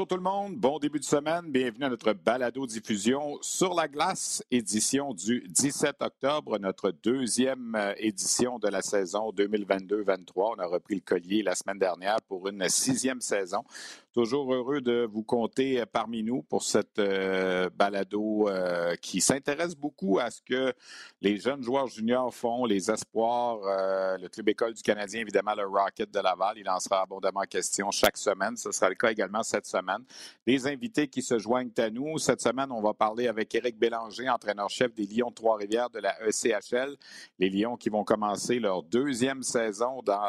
Bonjour tout le monde, bon début de semaine, bienvenue à notre balado diffusion sur la glace, édition du 17 octobre, notre deuxième euh, édition de la saison 2022-23. On a repris le collier la semaine dernière pour une sixième saison. Toujours heureux de vous compter parmi nous pour cette euh, balado euh, qui s'intéresse beaucoup à ce que les jeunes joueurs juniors font, les espoirs, euh, le club école du Canadien, évidemment le Rocket de Laval. Il en sera abondamment question chaque semaine. Ce sera le cas également cette semaine. Des invités qui se joignent à nous. Cette semaine, on va parler avec Éric Bélanger, entraîneur-chef des Lions de Trois-Rivières de la ECHL. Les Lions qui vont commencer leur deuxième saison dans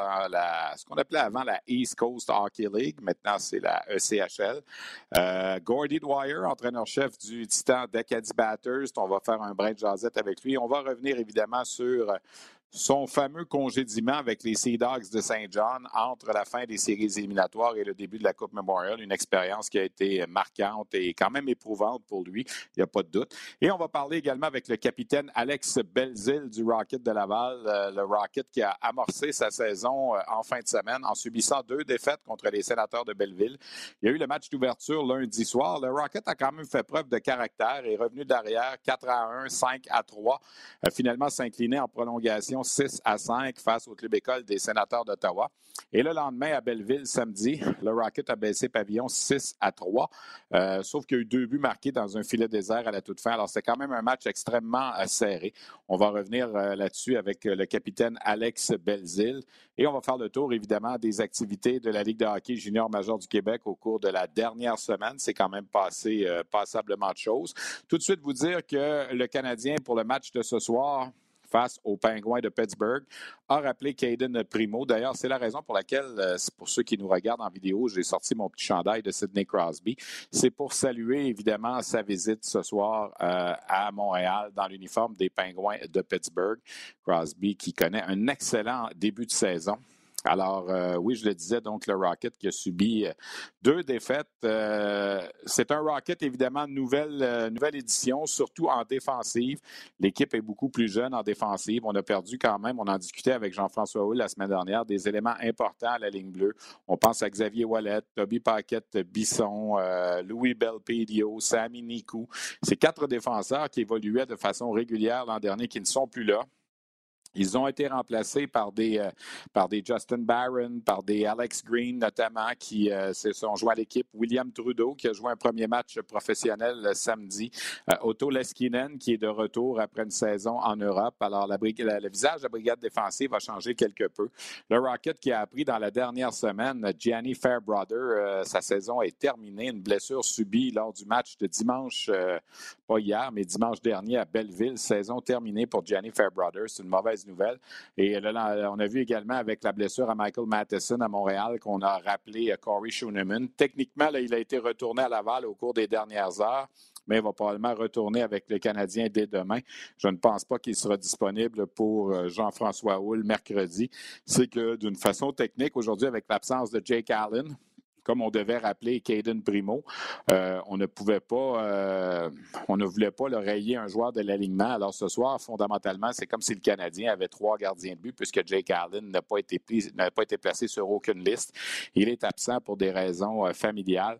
ce qu'on appelait avant la East Coast Hockey League. Maintenant, c'est la ECHL. Euh, Gordy Dwyer, entraîneur-chef du Titan d'Acadie Batters. On va faire un brin de jasette avec lui. On va revenir évidemment sur son fameux congédiement avec les Sea Dogs de Saint John entre la fin des séries éliminatoires et le début de la Coupe Memorial, une expérience qui a été marquante et quand même éprouvante pour lui, il n'y a pas de doute. Et on va parler également avec le capitaine Alex Belzil du Rocket de Laval, euh, le Rocket qui a amorcé sa saison euh, en fin de semaine en subissant deux défaites contre les sénateurs de Belleville. Il y a eu le match d'ouverture lundi soir. Le Rocket a quand même fait preuve de caractère et revenu derrière 4 à 1, 5 à 3, finalement s'incliner en prolongation 6 à 5 face au club école des sénateurs d'Ottawa. Et le lendemain, à Belleville, samedi, le Rocket a baissé pavillon 6 à 3, euh, sauf qu'il y a eu deux buts marqués dans un filet désert à la toute fin. Alors, c'est quand même un match extrêmement euh, serré. On va revenir euh, là-dessus avec le capitaine Alex Belzil. Et on va faire le tour, évidemment, des activités de la Ligue de hockey junior major du Québec au cours de la dernière semaine. C'est quand même passé passablement de choses. Tout de suite, vous dire que le Canadien, pour le match de ce soir, face aux Pingouins de Pittsburgh, a rappelé Caden Primo. D'ailleurs, c'est la raison pour laquelle, euh, pour ceux qui nous regardent en vidéo, j'ai sorti mon petit chandail de Sidney Crosby. C'est pour saluer évidemment sa visite ce soir euh, à Montréal dans l'uniforme des Pingouins de Pittsburgh. Crosby qui connaît un excellent début de saison. Alors, euh, oui, je le disais, donc le Rocket qui a subi euh, deux défaites. Euh, c'est un Rocket, évidemment, nouvelle, nouvelle édition, surtout en défensive. L'équipe est beaucoup plus jeune en défensive. On a perdu quand même, on en discutait avec Jean-François Hull la semaine dernière, des éléments importants à la ligne bleue. On pense à Xavier Wallet, Toby Paquette Bisson, Louis Belpedio, Sami Nikou. C'est quatre défenseurs qui évoluaient de façon régulière l'an dernier qui ne sont plus là. Ils ont été remplacés par des, euh, par des Justin Barron, par des Alex Green notamment, qui euh, sont joués à l'équipe. William Trudeau, qui a joué un premier match professionnel le samedi. Euh, Otto Leskinen, qui est de retour après une saison en Europe. Alors, la, le visage de la brigade défensive a changé quelque peu. Le Rocket qui a appris dans la dernière semaine, Gianni Fairbrother, sa saison est terminée. Une blessure subie lors du match de dimanche, pas hier, mais dimanche dernier à Belleville. Saison terminée pour Gianni Fairbrother. C'est une mauvaise Et là, on a vu également avec la blessure à Michael Matheson à Montréal qu'on a rappelé Corey Schooneman. Techniquement, il a été retourné à Laval au cours des dernières heures mais il va probablement retourner avec les Canadiens dès demain. Je ne pense pas qu'il sera disponible pour euh, Jean-François Houle mercredi. C'est que d'une façon technique, aujourd'hui, avec l'absence de Jake Allen, comme on devait rappeler Caden Primo, euh, on ne pouvait pas, euh, on ne voulait pas le rayer un joueur de l'alignement. Alors ce soir, fondamentalement, c'est comme si le Canadien avait trois gardiens de but puisque Jake Allen n'a pas été, n'a pas été placé sur aucune liste. Il est absent pour des raisons euh, familiales.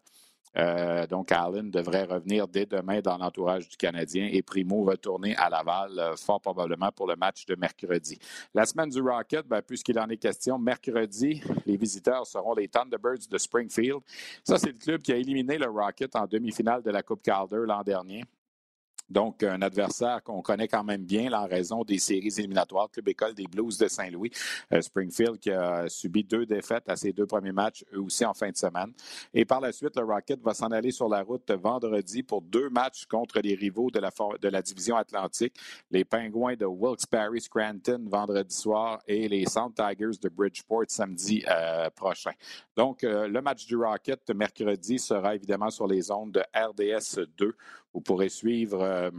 Euh, donc, Allen devrait revenir dès demain dans l'entourage du Canadien et Primo retourner à Laval, euh, fort probablement pour le match de mercredi. La semaine du Rocket, ben, puisqu'il en est question, mercredi, les visiteurs seront les Thunderbirds de Springfield. Ça, c'est le club qui a éliminé le Rocket en demi-finale de la Coupe Calder l'an dernier. Donc, un adversaire qu'on connaît quand même bien en raison des séries éliminatoires. Club École des Blues de Saint-Louis. Springfield qui a subi deux défaites à ses deux premiers matchs, eux aussi en fin de semaine. Et par la suite, le Rocket va s'en aller sur la route vendredi pour deux matchs contre les rivaux de la, division Atlantique. Les Pingouins de Wilkes-Barre Scranton vendredi soir et les Sound Tigers de Bridgeport samedi euh, prochain. Donc, euh, le match du Rocket mercredi sera évidemment sur les ondes de RDS 2 vous pourrez suivre euh,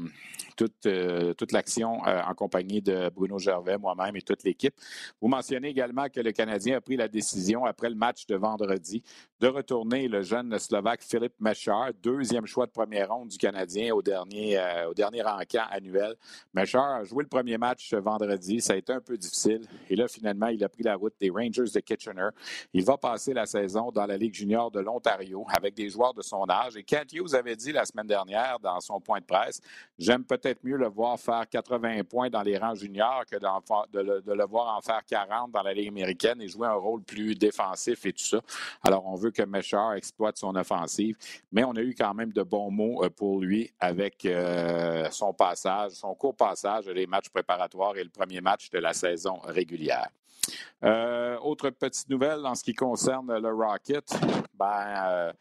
toute, euh, toute l'action euh, en compagnie de Bruno Gervais, moi-même et toute l'équipe. Vous mentionnez également que le Canadien a pris la décision, après le match de vendredi, de retourner le jeune Slovaque Philippe Mechard, deuxième choix de première ronde du Canadien au dernier, au dernier annuel. Mechard a joué le premier match vendredi. Ça a été un peu difficile. Et là, finalement, il a pris la route des Rangers de Kitchener. Il va passer la saison dans la Ligue junior de l'Ontario avec des joueurs de son âge. Et Kent Hughes avait dit la semaine dernière dans son point de presse. J'aime peut-être mieux le voir faire 80 points dans les rangs juniors que de le, voir en faire 40 dans la Ligue américaine et jouer un rôle plus défensif et tout ça. Alors, on veut que Meshar exploite son offensive, mais on a eu quand même de bons mots euh, pour lui avec euh, son passage, son court passage des matchs préparatoires et le premier match de la saison régulière. Euh, autre petite nouvelle en ce qui concerne le Rocket, ben,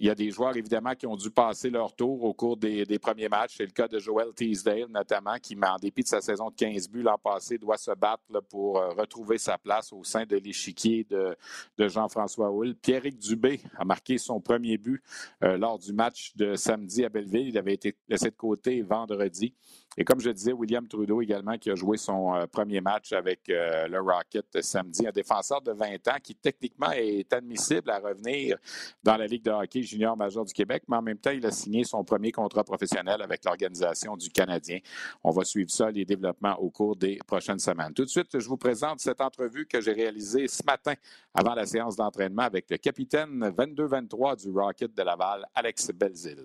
il y a des joueurs, évidemment, qui ont dû passer leur tour au cours des, premiers matchs. C'est le cas de Joel Teasdale, notamment, qui, en dépit de sa saison de 15 buts l'an passé, doit se battre pour euh, retrouver sa place au sein de l'échiquier de, Jean-François Hull. Pierrick Dubé a marqué son premier but euh, lors du match de samedi à Belleville. Il avait été laissé de côté vendredi. Et comme je disais, William Trudeau également, qui a joué son euh, premier match avec euh, le Rocket samedi, un défenseur de 20 ans qui techniquement est admissible à revenir dans la Ligue de hockey junior majeur du Québec, mais en même temps, il a signé son premier contrat professionnel avec l'organisation du Canadien. On va suivre ça, les développements au cours des prochaines semaines. Tout de suite, je vous présente cette entrevue que j'ai réalisée ce matin avant la séance d'entraînement avec le capitaine 22-23 du Rocket de Laval, Alex Belzil.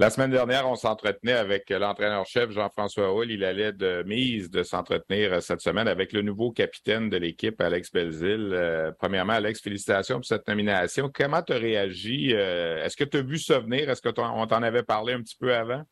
La semaine dernière, on s'entretenait avec l'entraîneur-chef Jean-François Hull. Il allait de mise de s'entretenir cette semaine avec le nouveau capitaine de l'équipe, Alex Belzil. Euh, premièrement, Alex, félicitations pour cette nomination. Comment tu as réagi? Euh, est-ce que tu as vu ça venir? Est-ce qu'on t'en avait parlé un petit peu avant?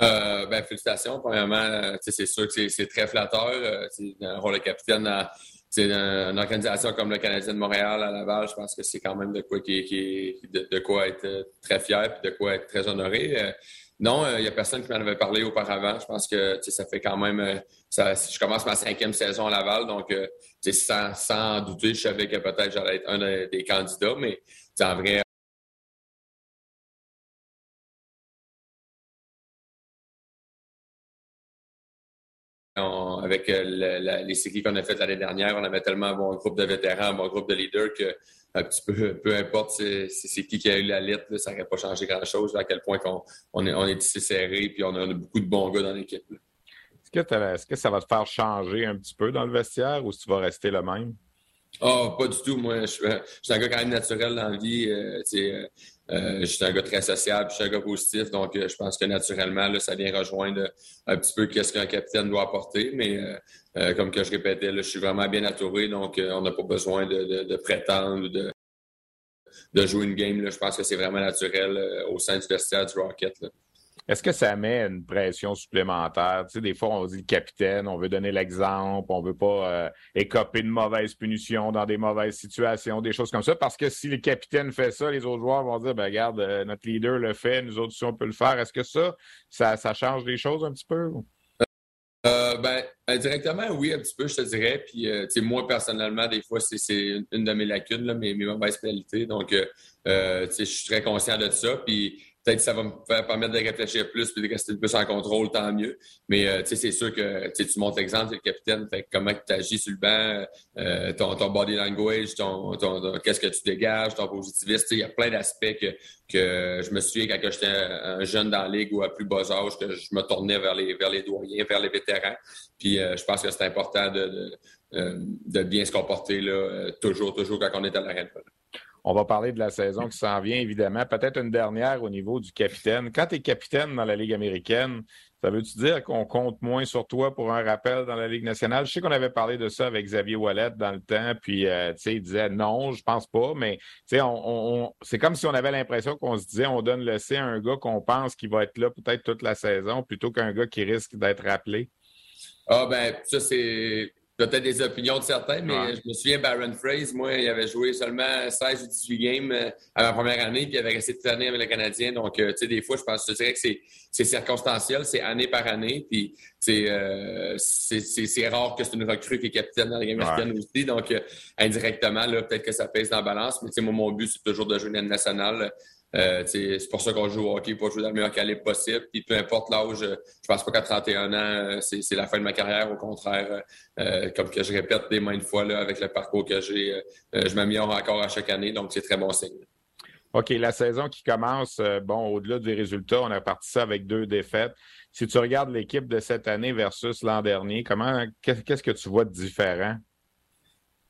Euh, ben, félicitations. Premièrement, c'est sûr que c'est très flatteur. un rôle capitaine dans, c'est une, organisation comme le Canadien de Montréal à Laval, je pense que c'est quand même de quoi qui, de, quoi être euh, très fier et de quoi être très honoré. Euh, non, il euh, n'y a personne qui m'en avait parlé auparavant. Je pense que ça fait quand même. Ça, je commence ma cinquième saison à Laval, donc sans, sans douter, je savais que peut-être j'allais être un des candidats, mais en vrai, avec euh, les séries qu'on a faites l'année dernière, on avait tellement un bon groupe de vétérans, un bon groupe de leaders que un petit peu, peu importe c'est qui qui a eu la lettre, ça n'aurait pas changé grand-chose. À quel point on, est, on est ici serré puis on a, beaucoup de bons gars dans l'équipe. Est-ce que, ça va te faire changer un petit peu dans le vestiaire ou si tu vas rester le même? Oh, pas du tout. Moi, je suis, un gars quand même naturel dans la vie. Euh, euh, euh, je suis un gars très sociable, je suis un gars positif, donc euh, je pense que naturellement, ça vient rejoindre un petit peu qu'est-ce qu'un capitaine doit apporter. Mais euh, comme je répétais, je suis vraiment bien entouré, donc on n'a pas besoin de, prétendre de, de jouer une game. Je pense que c'est vraiment naturel au sein du vestiaire du Rocket. Est-ce que ça met une pression supplémentaire? Tu sais, des fois, on dit le capitaine, on veut donner l'exemple, on veut pas euh, écoper de mauvaises punitions dans des mauvaises situations, des choses comme ça. Parce que si le capitaine fait ça, les autres joueurs vont dire, ben regarde, euh, notre leader le fait, nous autres, si on peut le faire. Est-ce que ça, ça, change les choses un petit peu? Euh, ben, directement, oui, un petit peu, je te dirais. Puis, euh, moi, personnellement, des fois, c'est une de mes lacunes, mes, mauvaises qualités. Donc, euh, je suis très conscient de ça. Puis, peut-être que ça va me faire permettre de réfléchir plus puis de rester plus en contrôle, tant mieux. Mais euh, c'est sûr que tu montres l'exemple, c'est le capitaine, fait comment tu agis sur le banc, euh, ton, ton, body language, ton, ton, qu'est-ce que tu dégages, ton positivisme. Il y a plein d'aspects que, que je me souviens quand j'étais un jeune dans la ligue ou à plus bas âge, que je me tournais vers les, vers les doyens, vers les vétérans. Puis euh, je pense que c'est important de, de, de, bien se comporter là, toujours, toujours quand on est à l'arène. On va parler de la saison qui s'en vient, évidemment. Peut-être une dernière au niveau du capitaine. Quand tu es capitaine dans la Ligue américaine, ça veut-tu dire qu'on compte moins sur toi pour un rappel dans la Ligue nationale? Je sais qu'on avait parlé de ça avec Xavier Wallet dans le temps, puis euh, il disait non, je pense pas, mais c'est comme si on avait l'impression qu'on se disait on donne le C à un gars qu'on pense qu'il va être là peut-être toute la saison plutôt qu'un gars qui risque d'être rappelé. Ah ben, ça c'est peut-être des opinions de certains, mais je me souviens, Baron Fraser, moi, il avait joué seulement 16 ou 18 games euh, à ma première année, puis il avait resté toute l'année avec le Canadien. Donc, euh, tu sais, des fois, je pense, je dirais que c'est circonstanciel, c'est année par année, puis euh, c'est rare que c'est une recrue qui est capitaine dans la game américaine aussi. Donc, indirectement, là, peut-être que ça pèse dans la balance, mais tu sais, moi, mon but, c'est toujours de jouer une nationale. Euh, c'est pour ça qu'on joue au hockey, pour jouer dans le meilleur calibre possible. Puis peu importe l'âge, je pense pas qu'à 31 ans, euh, c'est la fin de ma carrière. Au contraire, euh, comme que je répète des maintes fois là, avec le parcours que j'ai, je m'améliore encore à chaque année, donc c'est très bon signe. OK, la saison qui commence, bon, au-delà des résultats, on a parti ça avec deux défaites. Si tu regardes l'équipe de cette année versus l'an dernier, comment qu'est-ce que tu vois de différent?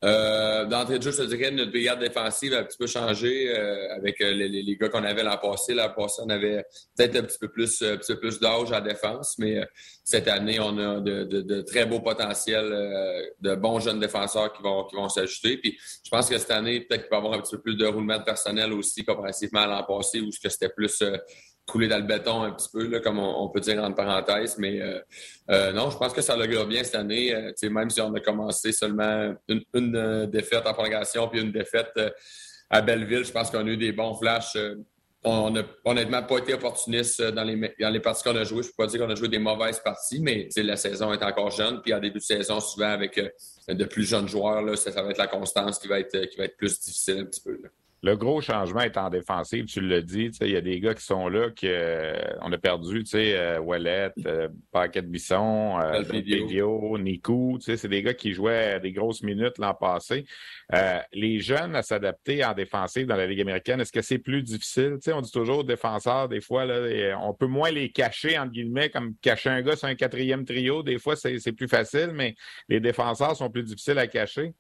Euh, D'entrée de jeu, je te dirais, notre brigade défensive a un petit peu changé euh, avec euh, les, les, gars qu'on avait l'an passé. L'an passé, on avait peut-être un petit peu plus, un petit peu plus d'âge à défense, mais euh, cette année, on a de, de, de très beaux potentiels, de bons jeunes défenseurs qui vont, qui vont s'ajouter. Puis je pense que cette année, peut-être qu'il va y avoir un petit peu plus de roulement de personnel aussi comparativement à l'an passé, où c'était plus couler dans le béton un petit peu, comme on, peut dire entre parenthèses. Mais euh, euh, non, je pense que ça l'augure bien cette année. Euh, même si on a commencé seulement une, défaite en prolongation puis une défaite à Belleville, je pense qu'on a eu des bons flashs. on n'a honnêtement pas été opportuniste dans les, dans les parties qu'on a jouées. Je ne peux pas dire qu'on a joué des mauvaises parties, mais la saison est encore jeune. Puis en début de saison, souvent avec de plus jeunes joueurs, ça, va être la constance qui va être, qui va être plus difficile un petit peu. Le gros changement est en défensive, tu l'as dit. Il y a des gars qui sont là qu'on euh, a perdu, tu sais, euh, Wallet, euh, Paquet Bisson, euh, Nico. C'est des gars qui jouaient des grosses minutes l'an passé. les jeunes à s'adapter en défensive dans la Ligue américaine, est-ce que c'est plus difficile? sais, on dit toujours aux défenseurs, des fois, là, on peut moins les cacher, entre guillemets, comme cacher un gars sur un quatrième trio. Des fois, c'est plus facile, mais les défenseurs sont plus difficiles à cacher.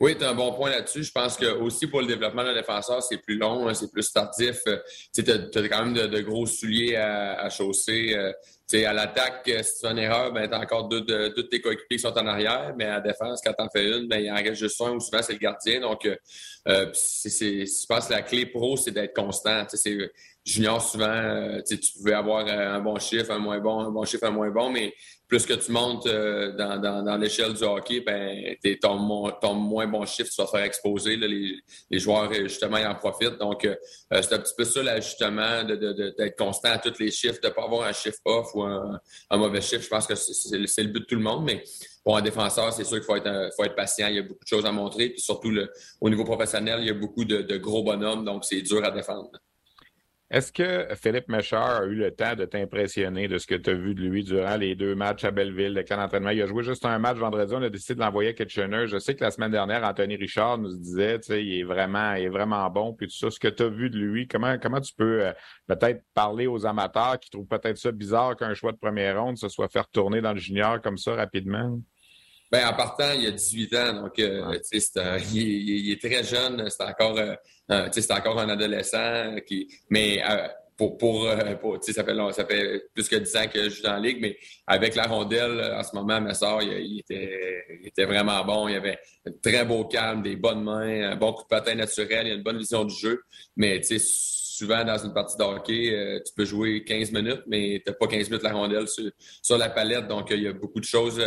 Oui, tu as un bon point là-dessus. Je pense que aussi pour le développement d'un défenseur, c'est plus long, hein, c'est plus tardif. Euh, tu as, quand même de, gros souliers à, à chausser. Euh, à l'attaque, euh, si tu fais une erreur, ben, tu as encore deux de, tes coéquipiers qui sont en arrière, mais à la défense, quand tu en fais une, ben, il en reste juste un ou souvent c'est le gardien. Donc, euh, c'est, je pense que la clé pro, c'est d'être constant. Junior, souvent, tu pouvais avoir un bon chiffre, un moins bon, un bon chiffre, un moins bon, mais plus que tu montes euh, dans, dans, dans l'échelle du hockey, ben, ton, ton moins bon chiffre, tu vas faire exposer. les, les, joueurs, justement, ils en profitent. Donc, euh, euh, c'est un petit peu ça, l'ajustement, d'être de, de, constant à tous les chiffres, de ne pas avoir un chiffre off ou un, un mauvais chiffre. Je pense que c'est le but de tout le monde, mais pour un défenseur, c'est sûr qu'il faut être, faut être patient. Il y a beaucoup de choses à montrer. Puis surtout, le, au niveau professionnel, il y a beaucoup de, de gros bonhommes, donc c'est dur à défendre. Est-ce que Philippe Méchard a eu le temps de t'impressionner de ce que tu as vu de lui durant les deux matchs à Belleville, le camp d'entraînement? Il a joué juste un match vendredi, on a décidé de l'envoyer à Kitchener. Je sais que la semaine dernière, Anthony Richard nous disait, tu sais, il est vraiment, il est vraiment bon, puis tout ça. Ce que tu as vu de lui, comment, comment tu peux euh, peut-être parler aux amateurs qui trouvent peut-être ça bizarre qu'un choix de première ronde se soit fait retourner dans le junior comme ça rapidement? Ben, en partant, il y a 18 ans, donc euh, il, est très jeune, c'est encore, euh, c'est encore un adolescent. Qui, mais euh, pour, pour, pour ça, fait, ça fait plus que 10 ans que je suis dans la ligue, mais avec la rondelle, en ce moment, ma soeur, il, il, était, il était vraiment bon. Il avait un très beau calme, des bonnes mains, un bon coup de patin naturel, il a une bonne vision du jeu. Mais souvent dans une partie de hockey, tu peux jouer 15 minutes, mais tu n'as pas 15 minutes la rondelle sur, sur la palette. Donc, il y a beaucoup de choses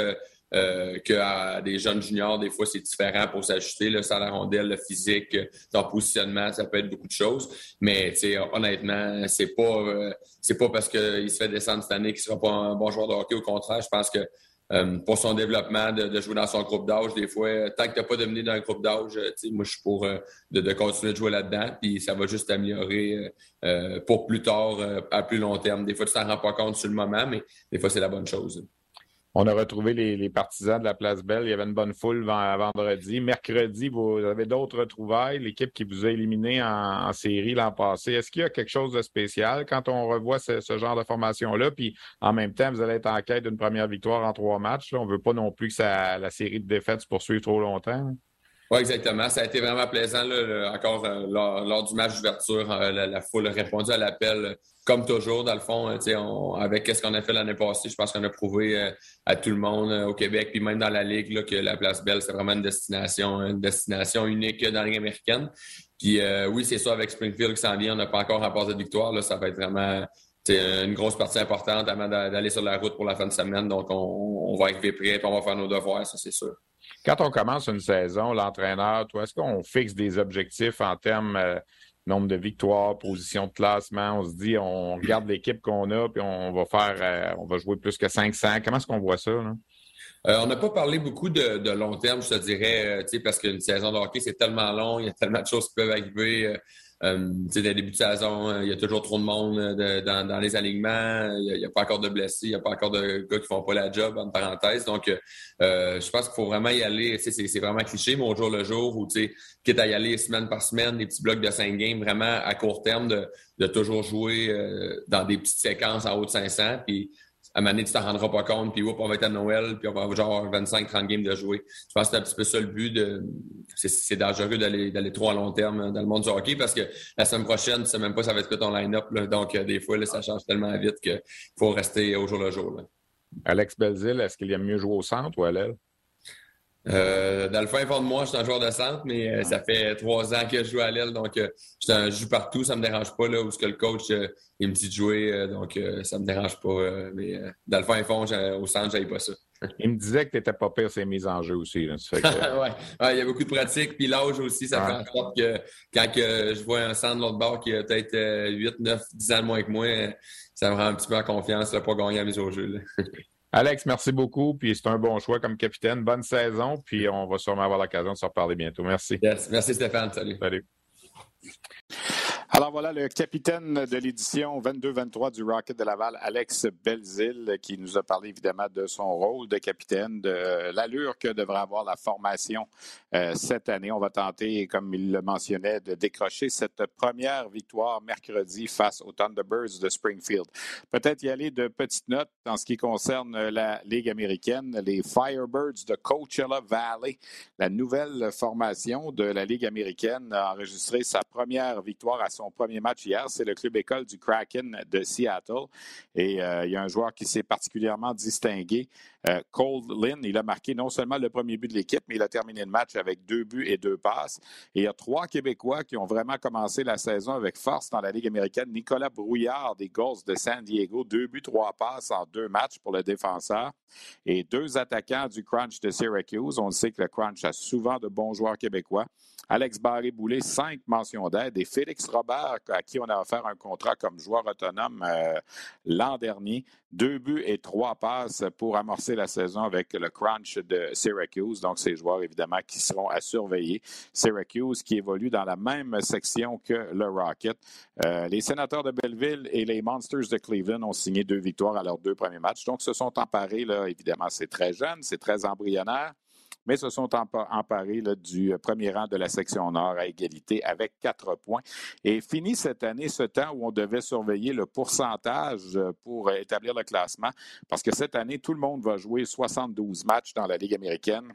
euh, qu'à des jeunes juniors, des fois, c'est différent pour s'ajuster. Ça la rondelle, le physique, ton positionnement, ça peut être beaucoup de choses. Mais honnêtement, c'est pas euh, c'est pas parce qu'il se fait descendre cette année qu'il sera pas un bon joueur de hockey. Au contraire, je pense que pour son développement, de, jouer dans son groupe d'âge. Des fois, tant que tu n'as pas dominé dans un groupe d'âge, moi, je suis pour de, continuer de jouer là-dedans, puis ça va juste améliorer pour plus tard, à plus long terme. Des fois, tu t'en rends pas compte sur le moment, mais des fois, c'est la bonne chose. On a retrouvé les, partisans de la Place Belle. Il y avait une bonne foule vendredi. Mercredi, vous avez d'autres trouvailles. L'équipe qui vous a éliminé en, série l'an passé. Est-ce qu'il y a quelque chose de spécial quand on revoit ce, genre de formation-là? Puis en même temps, vous allez être en quête d'une première victoire en trois matchs. On veut pas non plus que la série de défaites se poursuive trop longtemps. Oui, exactement. Ça a été vraiment plaisant. encore euh, lors, du match d'ouverture, euh, la, foule a répondu à l'appel comme toujours, dans le fond, on, avec ce qu'on a fait l'année passée, je pense qu'on a prouvé euh, à tout le monde au Québec, puis même dans la Ligue, là, que la Place Belle, c'est vraiment une destination, une destination unique dans la Ligue américaine. Puis oui, c'est ça, avec Springfield qui s'en vient, on n'a pas encore remporté de victoire. Là, ça va être vraiment une grosse partie importante avant d'aller sur la route pour la fin de semaine. Donc, on, va être prêt, puis on va faire nos devoirs, ça c'est sûr. Quand on commence une saison, l'entraîneur, toi, est-ce qu'on fixe des objectifs en termes de euh, nombre de victoires, position de classement? On se dit, on regarde l'équipe qu'on a, puis on va faire, euh, on va jouer plus que 500. Comment est-ce qu'on voit ça? Là? Euh, on n'a pas parlé beaucoup de, long terme, je te dirais, parce qu'une saison de hockey, c'est tellement long, il y a tellement de choses qui peuvent arriver. Euh, dès le début de saison, euh, il y a toujours trop de monde euh, dans, les alignements. Il n'y a, pas encore de blessés, il n'y a pas encore de gars qui font pas la job, en parenthèse. Donc, je pense qu'il faut vraiment y aller. C'est vraiment cliché, au jour le jour, où quitte à y aller semaine par semaine, des petits blocs de 5 games, vraiment à court terme, de, de toujours jouer dans des petites séquences en haut de 500. Puis, à un moment donné, tu t'en rendras pas compte, puis on va être à Noël, puis on va avoir genre 25-30 games de jouer. Je pense que c'est un petit peu ça le but. de C'est dangereux d'aller trop à long terme dans le monde du hockey parce que la semaine prochaine, tu sais même pas ça va être que ton line-up. Donc, euh, des fois, là, ça change tellement vite qu'il faut rester au jour le jour. Alex Belzil, est-ce qu'il aime mieux jouer au centre ou à l'aile? Euh, dans le fin fond de moi, je suis un joueur de centre, mais euh, ça fait trois ans que je joue à l'aile, donc euh, je joue partout, ça me dérange pas là où ce que le coach euh, il me dit de jouer, donc ça me dérange pas. mais dans le fin fond, au centre, j'avais pas ça. il me disait que tu n'étais pas pire ces mises en jeu aussi. Là, ouais. il y a beaucoup de pratique, puis l'âge aussi, ça fait en sorte que quand je vois un centre de l'autre bord qui a peut-être 8, 9, 10 ans de moins que moi, ça me rend un petit peu en confiance là, pour gagner à mise au jeu. Alex, merci beaucoup. Puis c'est un bon choix comme capitaine. Bonne saison. Puis on va sûrement avoir l'occasion de se reparler bientôt. Merci. Merci Stéphane. Salut. Salut. Alors voilà le capitaine de l'édition 22-23 du Rocket de Laval, Alex Belzil, qui nous a parlé évidemment de son rôle de capitaine, de l'allure que devrait avoir la formation euh, cette année. On va tenter, comme il le mentionnait, de décrocher cette première victoire mercredi face aux Thunderbirds de Springfield. Peut-être y aller de petites notes en ce qui concerne la Ligue américaine. Les Firebirds de Coachella Valley, la nouvelle formation de la Ligue américaine, a enregistré sa première victoire à son premier match hier. C'est le club école du Kraken de Seattle. Et euh, il y a un joueur qui s'est particulièrement distingué, euh, Cole Lynn. Il a marqué non seulement le premier but de l'équipe, mais il a terminé le match avec deux buts et deux passes. Et il y a trois Québécois qui ont vraiment commencé la saison avec force dans la Ligue américaine. Nicolas Brouillard des Ghosts de San Diego, deux buts, trois passes en deux matchs pour le défenseur. Et deux attaquants du Crunch de Syracuse. On sait que le Crunch a souvent de bons joueurs québécois. Alex Barré-Boulet, cinq mentions d'aide. Et Félix Robert, à qui on a offert un contrat comme joueur autonome euh, l'an dernier. Deux buts et trois passes pour amorcer la saison avec le crunch de Syracuse. Donc, ces joueurs, évidemment, qui seront à surveiller. Syracuse qui évolue dans la même section que le Rocket. Euh, les sénateurs de Belleville et les Monsters de Cleveland ont signé deux victoires à leurs deux premiers matchs. Donc, se sont emparés, là, évidemment, c'est très jeune, c'est très embryonnaire mais se sont emparés du euh, premier rang de la section nord à égalité avec quatre points. Et fini cette année ce temps où on devait surveiller le pourcentage euh, pour établir le classement, parce que cette année, tout le monde va jouer 72 matchs dans la Ligue américaine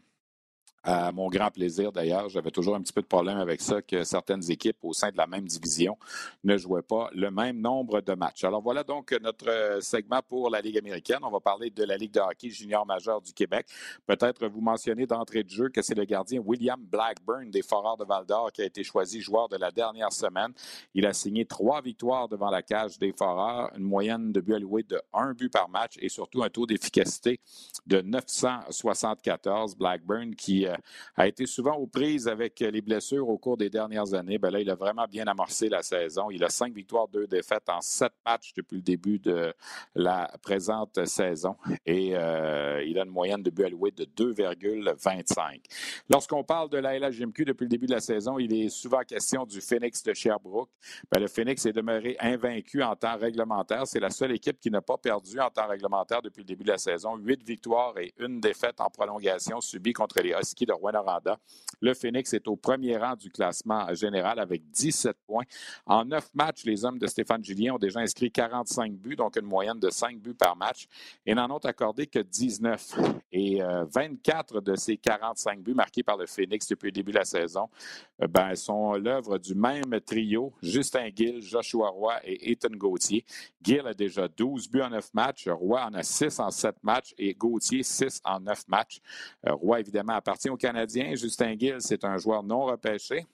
à mon grand plaisir d'ailleurs. J'avais toujours un petit peu de problème avec ça que certaines équipes au sein de la même division ne jouaient pas le même nombre de matchs. Alors voilà donc notre euh, segment pour la Ligue américaine. On va parler de la Ligue de hockey junior majeur du Québec. Peut-être vous mentionner d'entrée de jeu que c'est le gardien William Blackburn des Foreurs de Val-d'Or qui a été choisi joueur de la dernière semaine. Il a signé trois victoires devant la cage des Foreurs, une moyenne de buts alloués de un but par match et surtout un taux d'efficacité de 974. Blackburn qui euh, a été souvent aux prises avec les blessures au cours des dernières années, ben là, il a vraiment bien amorcé la saison. Il a cinq victoires, deux défaites en sept matchs depuis le début de la présente saison et euh, il a une moyenne de buts alloués de 2,25. Lorsqu'on parle de la LHMQ depuis le début de la saison, il est souvent question du Phoenix de Sherbrooke. Ben, le Phoenix est demeuré invaincu en temps réglementaire. C'est la seule équipe qui n'a pas perdu en temps réglementaire depuis le début de la saison. Huit victoires et une défaite en prolongation subies contre les Le Phoenix est au premier rang du classement général avec 17 points. En neuf matchs, les hommes de Stéphane Julien ont déjà inscrit 45 buts, donc une moyenne de 5 buts par match, et n'en ont accordé que 19. Et 24 euh, de ces 45 buts marqués par le Phoenix depuis le début de la saison ben, sont l'œuvre du même trio, Justin Gill, Joshua Roy et Ethan Gauthier. Gill a déjà 12 buts en 9 matchs, Roy en a 6 en 7 matchs et Gauthier 6 en 9 matchs. Euh, Roy, évidemment, appartient aux Canadiens. Justin Gill, c'est un joueur non repêché.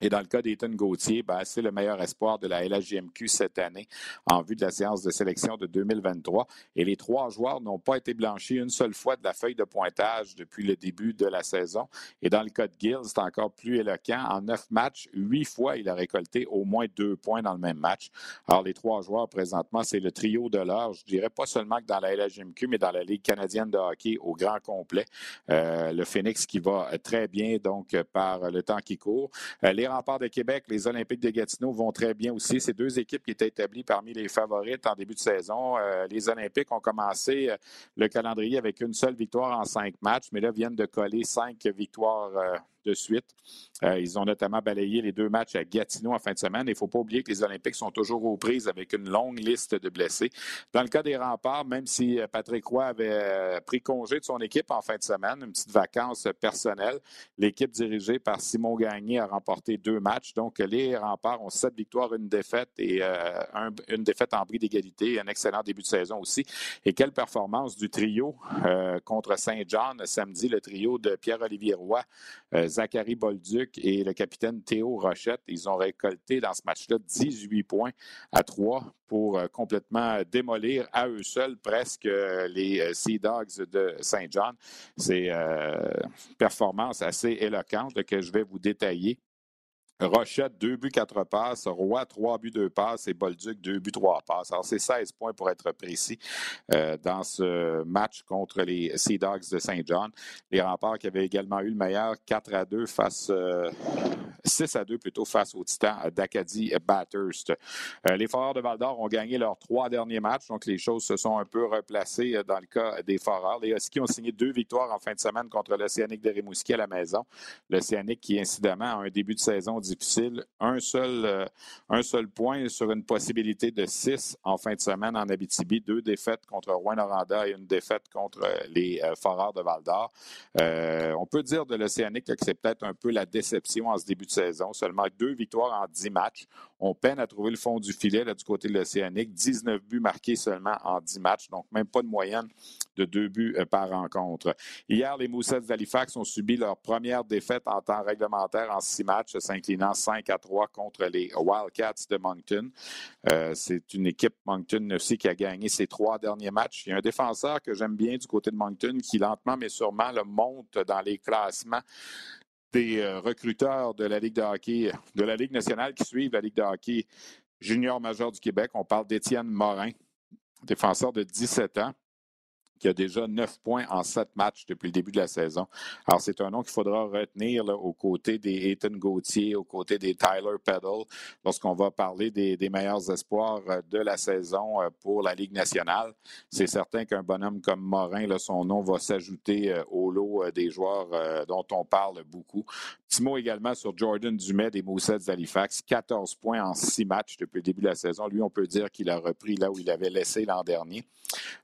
Et dans le cas d'Ethan Gauthier, ben, c'est le meilleur espoir de la LHJMQ cette année en vue de la séance de sélection de 2023. Et les trois joueurs n'ont pas été blanchis une seule fois de la feuille de pointage depuis le début de la saison. Et dans le cas de Gill, c'est encore plus éloquent. En neuf matchs, huit fois, il a récolté au moins deux points dans le même match. Alors, les trois joueurs présentement, c'est le trio de l'heure. Je dirais pas seulement que dans la LHJMQ, mais dans la Ligue canadienne de hockey au grand complet. Euh, le Phoenix qui va très bien, donc, par le temps qui court. Euh, remparts de Québec, les Olympiques de Gatineau vont très bien aussi. C'est deux équipes qui étaient établies parmi les favorites en début de saison. Euh, les Olympiques ont commencé euh, le calendrier avec une seule victoire en cinq matchs, mais là viennent de coller cinq victoires euh, de suite. Euh, ils ont notamment balayé les deux matchs à Gatineau en fin de semaine. Il ne faut pas oublier que les Olympiques sont toujours aux prises avec une longue liste de blessés. Dans le cas des remparts, même si euh, Patrick Roy avait euh, pris congé de son équipe en fin de semaine, une petite vacance personnelle, l'équipe dirigée par Simon Gagné a remporté deux matchs. Donc, les remparts ont sept victoires, une défaite et une défaite en bris d'égalité. Un excellent début de saison aussi. Et quelle performance du trio contre Saint-Jean samedi, le trio de Pierre-Olivier Roy, Zachary Bolduc et le capitaine Théo Rochette. Ils ont récolté dans ce match-là 18 points à 3 pour euh, complètement démolir à eux seuls presque euh, les euh, Sea Dogs de Saint-Jean. C'est une performance assez éloquente que je vais vous détailler. Rochette, deux buts, quatre passes. Roy, trois buts, deux passes. Et Bolduc, deux buts, trois passes. Alors, c'est 16 points pour être précis euh, dans ce match contre les Sea Dogs de Saint John. Les remparts qui avaient également eu le meilleur 4 à 2 face, 6 euh, à 2 plutôt face aux Titans d'Acadie Bathurst. Euh, les Foreurs de Val-d'Or ont gagné leurs trois derniers matchs, donc les choses se sont un peu replacées dans le cas des Foreurs. Les Huskies ont signé deux victoires en fin de semaine contre l'Océanique de Rimouski à la maison. L'Océanique qui, incidemment, a un début de saison difficile. Un seul, euh, un seul point sur une possibilité de six en fin de semaine en Abitibi. Deux défaites contre Rouen-Noranda et une défaite contre euh, les euh, de Val-d'Or. on peut dire de l'Océanique que c'est peut-être un peu la déception en ce début de saison. Seulement deux victoires en dix matchs. On peine à trouver le fond du filet là, du côté de l'Océanique. 19 buts marqués seulement en 10 matchs, donc même pas de moyenne de deux buts par rencontre. Hier, les Moussets d'Halifax ont subi leur première défaite en temps réglementaire en six matchs, s'inclinant 5 à 3 contre les Wildcats de Moncton. Euh, c'est une équipe Moncton aussi qui a gagné ses trois derniers matchs. Il y a un défenseur que j'aime bien du côté de Moncton qui lentement mais sûrement le monte dans les classements des euh, recruteurs de la Ligue de hockey, de la Ligue nationale qui suivent la Ligue de hockey junior majeur du Québec. On parle d'Étienne Morin, défenseur de 17 ans qui a déjà neuf points en sept matchs depuis le début de la saison. Alors, c'est un nom qu'il faudra retenir là, aux côtés des Ethan Gauthier, aux côtés des Tyler Peddle, lorsqu'on va parler des, meilleurs espoirs euh, de la saison euh, pour la Ligue nationale. C'est certain qu'un bonhomme comme Morin, son nom va s'ajouter euh, au lot des joueurs dont on parle beaucoup. Petit mot également sur Jordan Dumais des Moussets d'Halifax. 14 points en six matchs depuis le début de la saison. Lui, on peut dire qu'il a repris là où il avait laissé l'an dernier.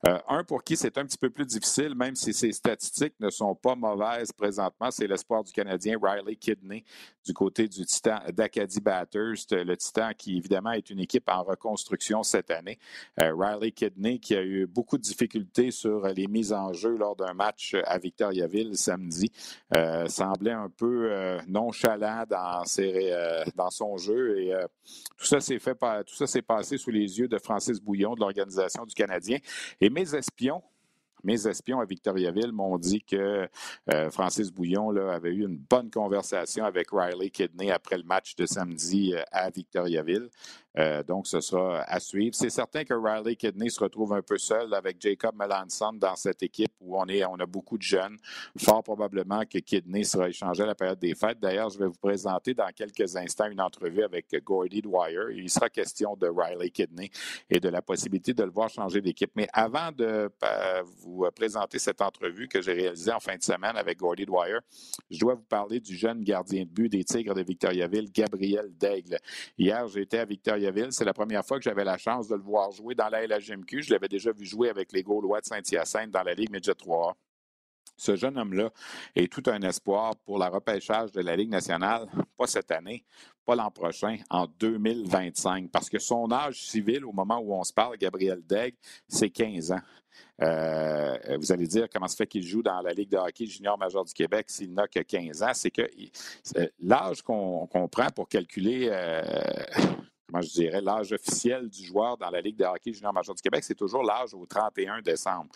un pour qui c'est un un petit peu plus difficile, même si ses statistiques ne sont pas mauvaises présentement. C'est l'espoir du Canadien Riley Kidney du côté du Titan d'Acadie Bathurst. Le Titan qui, évidemment, est une équipe en reconstruction cette année. Euh, Riley Kidney qui a eu beaucoup de difficultés sur les mises en jeu lors d'un match à Victoriaville samedi. Euh, semblait un peu euh, nonchalant dans, dans son jeu et tout ça s'est fait tout ça s'est passé sous les yeux de Francis Bouillon de l'organisation du Canadien. Et mes espions mes espions à Victoriaville m'ont dit que Francis Bouillon avait eu une bonne conversation avec Riley Kidney après le match de samedi à Victoriaville. Euh, donc, ce sera à suivre. C'est certain que Riley Kidney se retrouve un peu seul avec Jacob Melanson dans cette équipe où on, est, on a beaucoup de jeunes. Fort probablement que Kidney sera échangé à la période des fêtes. D'ailleurs, je vais vous présenter dans quelques instants une entrevue avec Gordy Dwyer. Il sera question de Riley Kidney et de la possibilité de le voir changer d'équipe. Mais avant de euh, vous présenter cette entrevue que j'ai réalisée en fin de semaine avec Gordy Dwyer, je dois vous parler du jeune gardien de but des Tigres de Victoriaville, Gabriel Daigle. Hier, j'étais à Victoriaville c'est la première fois que j'avais la chance de le voir jouer dans la LHMQ. Je l'avais déjà vu jouer avec les Gaulois de Saint-Hyacinthe dans la Ligue Midget 3 ce jeune homme-là est tout un espoir pour la repêchage de la Ligue nationale, pas cette année, pas l'an prochain, en 2025, parce que son âge civil au moment où on se parle, Gabriel Degg, c'est 15 ans. Euh, vous allez dire comment se fait qu'il joue dans la Ligue de hockey junior major du Québec s'il n'a que 15 ans? C'est que l'âge qu'on prend pour calculer euh, je dirais, l'âge officiel du joueur dans la Ligue de hockey junior major du Québec, c'est toujours l'âge au 31 décembre.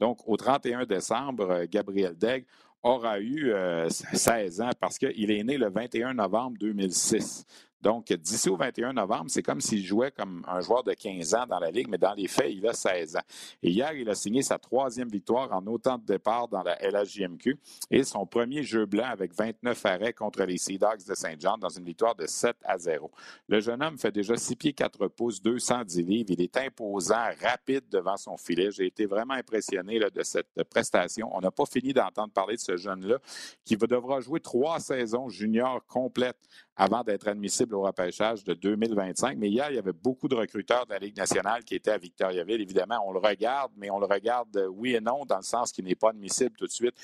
Donc, au 31 décembre, euh, Gabriel Degg aura eu 16 ans parce qu'il est né le 21 novembre 2006. Donc, d'ici au 21 novembre, c'est comme s'il jouait comme un joueur de 15 ans dans la Ligue, mais dans les faits, il a 16 ans. Et hier, il a signé sa troisième victoire en autant de départ dans la LHJMQ et son premier jeu blanc avec 29 arrêts contre les Sea Dogs de Saint-Jean dans une victoire de 7 à 0. Le jeune homme fait déjà 6 pieds 4 pouces, 210 livres. Il est imposant, rapide devant son filet. J'ai été vraiment impressionné de cette prestation. On n'a pas fini d'entendre parler de ce jeune-là qui devra jouer trois saisons juniors complètes avant d'être admissible au repêchage de 2025. Mais hier, il y avait beaucoup de recruteurs de la Ligue nationale qui étaient à Victoriaville. Évidemment, on le regarde, mais on le regarde euh, oui et non, dans le sens qu'il n'est pas admissible tout de suite.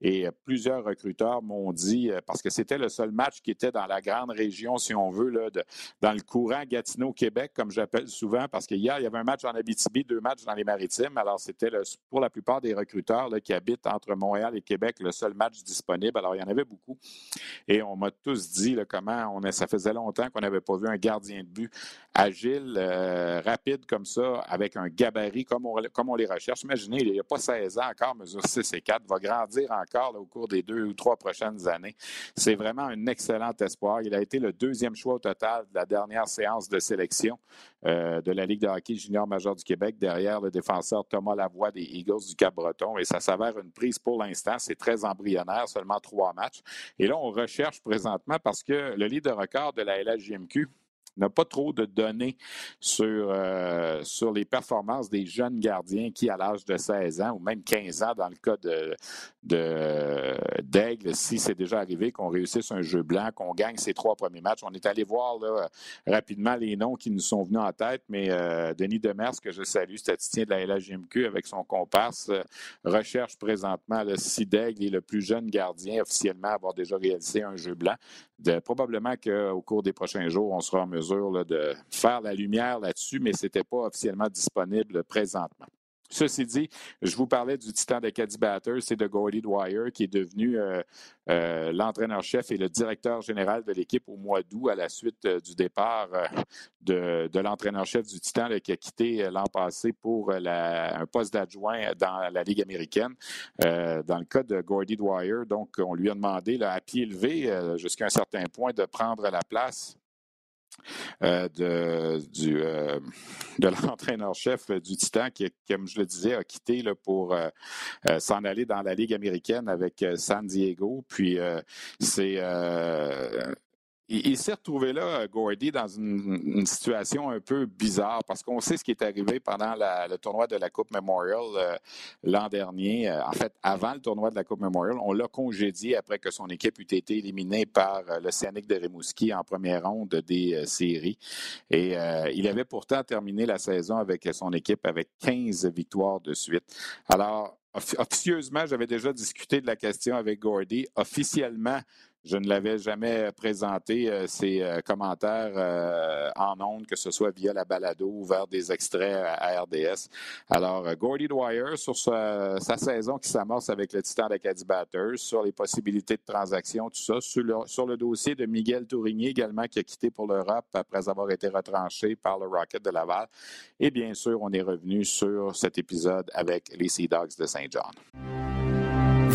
Et euh, plusieurs recruteurs m'ont dit, euh, parce que c'était le seul match qui était dans la grande région, si on veut, là, dans le courant Gatineau-Québec, comme j'appelle souvent, parce qu'hier, il y avait un match en Abitibi, deux matchs dans les Maritimes. Alors, c'était pour la plupart des recruteurs qui habitent entre Montréal et Québec le seul match disponible. Alors, il y en avait beaucoup. Et on m'a tous dit comment on ça faisait longtemps qu'on n'avait pas vu un gardien de but agile, euh, rapide comme ça, avec un gabarit comme on, comme on les recherche. Imaginez, il n'y a pas 16 ans encore, mesure 6 et 4, va grandir encore au cours des deux ou trois prochaines années. C'est vraiment un excellent espoir. Il a été le deuxième choix au total de la dernière séance de sélection euh, de la Ligue de hockey junior majeur du Québec derrière le défenseur Thomas Lavoie des Eagles du Cap-Breton. Et ça s'avère une prise pour l'instant. C'est très embryonnaire, seulement trois matchs. Et là, on recherche présentement parce que le leader record de la LHJMQ, n'a pas trop de données sur, euh, sur les performances des jeunes gardiens qui, à l'âge de 16 ans ou même 15 ans, dans le cas de, d'Aigle, si c'est déjà arrivé qu'on réussisse un jeu blanc, qu'on gagne ses trois premiers matchs. On est allé voir rapidement les noms qui nous sont venus en tête, mais euh, Denis Demers, que je salue, statisticien de la LHJMQ avec son comparse, euh, recherche présentement le si Daigle est le plus jeune gardien officiellement avoir déjà réalisé un jeu blanc. De, probablement qu'au cours des prochains jours, on sera en mesure de faire la lumière là-dessus, mais ce n'était pas officiellement disponible présentement. Ceci dit, je vous parlais du titan de Caddy Batters, c'est de Gordy Dwyer, qui est devenu euh, euh, l'entraîneur-chef et le directeur général de l'équipe au mois d'août à la suite euh, du départ de, l'entraîneur-chef du titan qui a quitté l'an passé pour un poste d'adjoint dans la Ligue américaine. dans le cas de Gordy Dwyer, donc, on lui a demandé à pied levé, jusqu'à un certain point, de prendre la place euh, de, du, euh, de l'entraîneur-chef du Titan qui, comme je le disais, a quitté là, pour euh, s'en aller dans la Ligue américaine avec San Diego. Puis c'est il, s'est retrouvé là, Gordy, dans une, situation un peu bizarre parce qu'on sait ce qui est arrivé pendant le tournoi de la Coupe Memorial euh, l'an dernier. Euh, en fait, avant le tournoi de la Coupe Memorial, on l'a congédié après que son équipe eût été éliminée par euh, l'Océanique de Rimouski en première ronde des séries. Et il avait pourtant terminé la saison avec son équipe avec 15 victoires de suite. Alors, officieusement, j'avais déjà discuté de la question avec Gordy. Officiellement, Je ne l'avais jamais présenté, euh, ces euh, commentaires euh, en ondes, que ce soit via la balado ou vers des extraits à RDS. Alors, Gordy Dwyer, sur sa, saison qui s'amorce avec le Titan d'Acadie Batters, sur les possibilités de transaction, tout ça, sur le, sur le dossier de Miguel Tourigny également, qui a quitté pour l'Europe après avoir été retranché par le Rocket de Laval. Et bien sûr, on est revenu sur cet épisode avec les Sea Dogs de Saint John.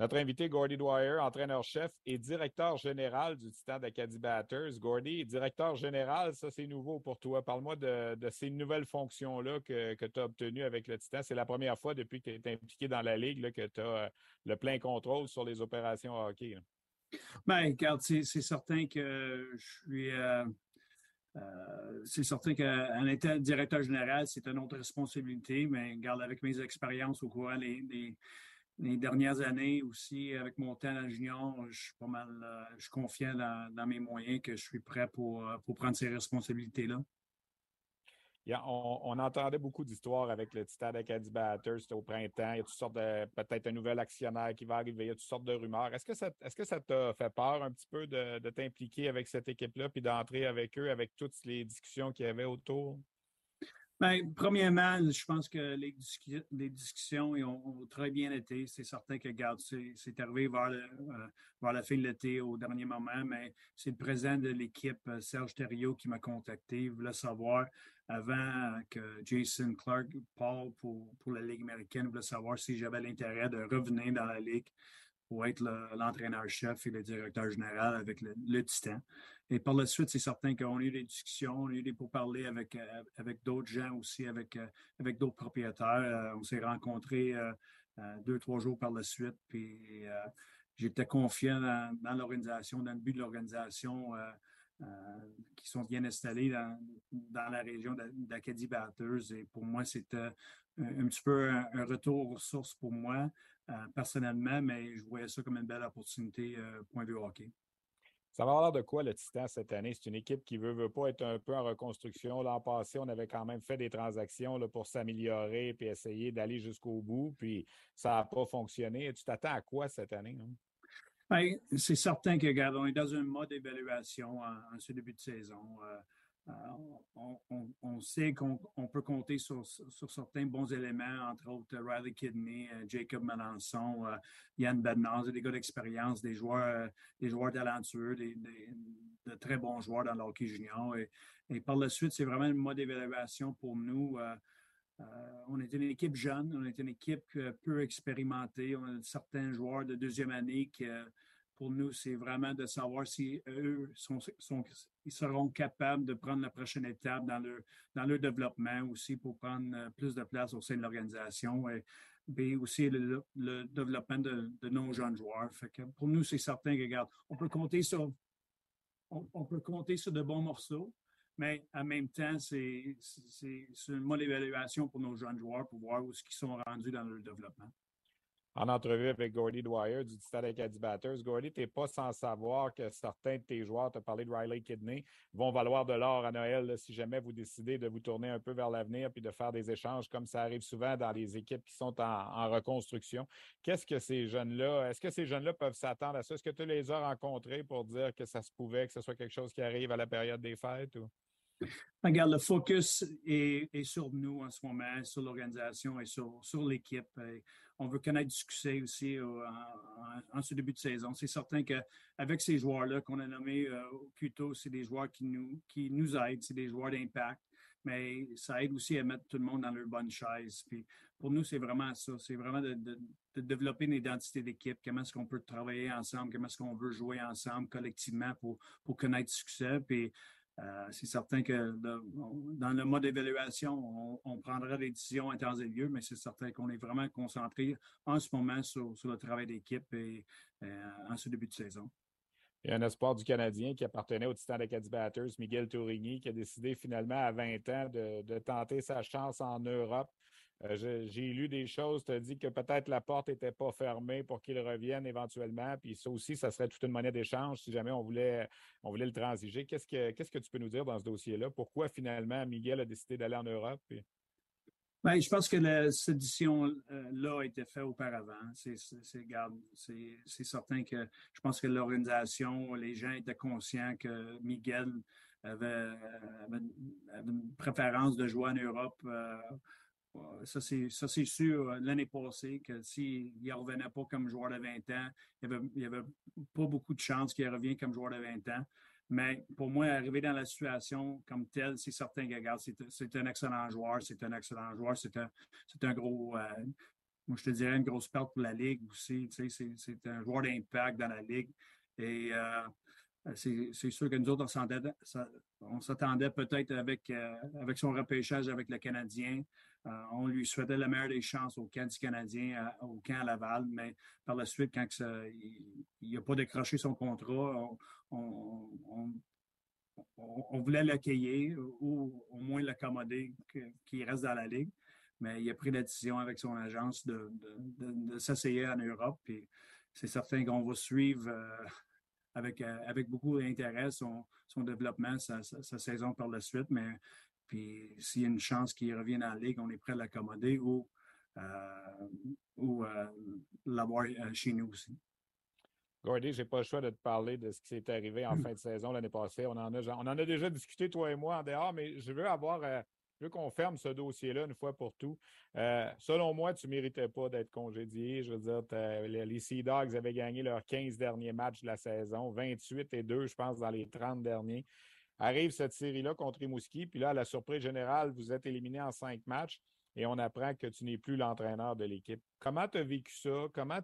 Notre invité, Gordy Dwyer, entraîneur-chef et directeur général du Titan d'Acadie Batters. Gordy, directeur général, ça c'est nouveau pour toi. Parle-moi de, ces nouvelles fonctions-là que, tu as obtenues avec le Titan. C'est la première fois depuis que tu es impliqué dans la Ligue que tu as euh, le plein contrôle sur les opérations hockey. Bien, regarde, c'est certain que je suis. Euh, euh, c'est certain qu'en étant directeur général, c'est une autre responsabilité, mais regarde, avec mes expériences au courant des les dernières années aussi, avec mon temps dans junior, je suis pas mal, euh, je suis confiant dans, mes moyens que je suis prêt pour, euh, pour prendre ces responsabilités-là. on, entendait beaucoup d'histoires avec le Titan d'Acadie Batters au printemps. Il y a toutes sortes de, peut-être un nouvel actionnaire qui va arriver. Il y a toutes sortes de rumeurs. Est-ce que ça, est-ce que ça t'a fait peur un petit peu de, de t'impliquer avec cette équipe-là puis d'entrer avec eux, avec toutes les discussions qu'il y avait autour? Bien, premièrement, je pense que les, discussions ont, très bien été. C'est certain que, regarde, c'est arrivé vers, euh, vers, la fin de l'été au dernier moment, mais c'est le président de l'équipe, euh, Serge Thériault, qui m'a contacté. Il voulait savoir, avant que Jason Clark parle pour, pour la Ligue américaine, il voulait savoir si j'avais l'intérêt de revenir dans la Ligue pour être l'entraîneur-chef et le directeur général avec le, le Titan. Et par la suite, c'est certain qu'on a eu des discussions, on a eu des pourparlers avec, euh, avec d'autres gens aussi, avec, euh, avec d'autres propriétaires. Euh, on s'est rencontrés deux, trois jours par la suite. Puis j'étais confiant dans, l'organisation, dans le but de l'organisation. qui sont bien installés dans, dans la région d'Acadie Batters. Et pour moi, c'était un, petit peu un, retour aux sources pour moi, personnellement, mais je voyais ça comme une belle opportunité point de vue hockey. Ça va avoir de quoi le Titan cette année? C'est une équipe qui veut, veut pas être un peu en reconstruction. L'an passé, on avait quand même fait des transactions là, pour s'améliorer et essayer d'aller jusqu'au bout, puis ça n'a pas fonctionné. Tu t'attends à quoi cette année? Ben, c'est certain que, regarde, on est dans un mode d'évaluation en, ce début de saison. Euh, euh, on, sait qu'on peut compter sur, certains bons éléments, entre autres Riley Kidney, euh, Jacob Melançon, euh, Yann Bednaz, des gars d'expérience, des joueurs, des joueurs talentueux, des, de très bons joueurs dans l'hockey junior. Et, par la suite, c'est vraiment le mode d'évaluation pour nous. on est une équipe jeune, on est une équipe peu expérimentée. On a certains joueurs de deuxième année qui pour nous, c'est vraiment de savoir si eux sont, ils seront capables de prendre la prochaine étape dans leur, dans leur développement aussi pour prendre euh, plus de place au sein de l'organisation et, aussi le, développement de, nos jeunes joueurs. pour nous, c'est certain que, regarde, on peut compter sur, on, peut compter sur de bons morceaux, mais en même temps, c'est une bonne évaluation pour nos jeunes joueurs pour voir où ils sont rendus dans leur développement en entrevue avec Gordy Dwyer du Stade Acadie Batters. Gordy, tu n'es pas sans savoir que certains de tes joueurs, tu as parlé de Riley Kidney, vont valoir de l'or à Noël si jamais vous décidez de vous tourner un peu vers l'avenir puis de faire des échanges comme ça arrive souvent dans les équipes qui sont en, reconstruction. Qu'est-ce que ces jeunes-là, est-ce que ces jeunes-là peuvent s'attendre à ça? Est-ce que tu les as rencontrés pour dire que ça se pouvait, que ce soit quelque chose qui arrive à la période des fêtes? Ou? Regarde, le focus est, sur nous en ce moment, sur l'organisation et sur, l'équipe. On veut connaître du succès aussi en, ce début de saison. C'est certain qu'avec ces joueurs-là qu'on a nommés euh, plus tôt, c'est des joueurs qui nous, qui nous aident, c'est des joueurs d'impact, mais ça aide aussi à mettre tout le monde dans leur bonne chaise. Puis pour nous, c'est vraiment ça. C'est vraiment de, développer une identité d'équipe. Comment est-ce qu'on peut travailler ensemble? Comment est-ce qu'on veut jouer ensemble collectivement pour, pour connaître du succès? Puis c'est certain que dans le mode d'évaluation, on, prendra des décisions en temps et lieu, mais c'est certain qu'on est vraiment concentré en ce moment sur, le travail d'équipe et en ce début de saison. A un espoir du Canadien qui appartenait au Titan Acadie Batters, Miguel Tourigny, qui a décidé finalement à 20 ans de, tenter sa chance en Europe. Euh, j'ai lu des choses, tu as dit que peut-être la porte n'était pas fermée pour qu'il revienne éventuellement. Puis ça aussi, ça serait toute une monnaie d'échange si jamais on voulait, on voulait le transiger. Qu'est-ce que, tu peux nous dire dans ce dossier-là? Pourquoi finalement Miguel a décidé d'aller en Europe? Bien, je pense que cette édition-là a été faite auparavant. C'est certain que je pense que l'organisation, les gens étaient conscients que Miguel avait, une préférence de jouer en Europe. Euh, ça, c'est sûr l'année passée que s'il ne revenait pas comme joueur de 20 ans, il n'y avait, avait, pas beaucoup de chances qu'il revienne comme joueur de 20 ans. Mais pour moi, arriver dans la situation comme telle, c'est certain que c'est un excellent joueur, c'est un excellent joueur, c'est un, un, gros, euh, moi je te dirais une grosse perte pour la Ligue aussi. c'est un joueur d'impact dans la Ligue. Et euh, c'est sûr que nous autres, on s'attendait peut-être avec, euh, avec son repêchage avec le Canadien. On lui souhaitait la meilleure des chances au camp du Canadien, au camp Laval, mais par la suite, quand il n'a pas décroché son contrat, on, voulait l'accueillir ou au moins l'accommoder, qu'il reste dans la Ligue. Mais il a pris la décision avec son agence de, de, en Europe. Puis c'est certain qu'on va suivre euh, avec, euh, avec beaucoup d'intérêt son, développement, sa, saison par la suite. Mais puis s'il y a une chance qu'il revienne en Ligue, on est prêt à l'accommoder ou, euh, ou l'avoir chez nous aussi. Gordy, je n'ai pas le choix de te parler de ce qui s'est arrivé en fin de saison l'année passée. On en, a, on en a déjà discuté, toi et moi, en dehors, mais je veux avoir. Euh, je veux qu'on ferme ce dossier-là une fois pour tout. Euh, selon moi, tu ne méritais pas d'être congédié. Je veux dire, les Sea Dogs avaient gagné leurs 15 derniers matchs de la saison, 28 et 2, je pense, dans les 30 derniers. Arrive cette série-là contre Rimouski, puis là, à la surprise générale, vous êtes éliminé en cinq matchs et on apprend que tu n'es plus l'entraîneur de l'équipe. Comment tu as vécu ça? Comment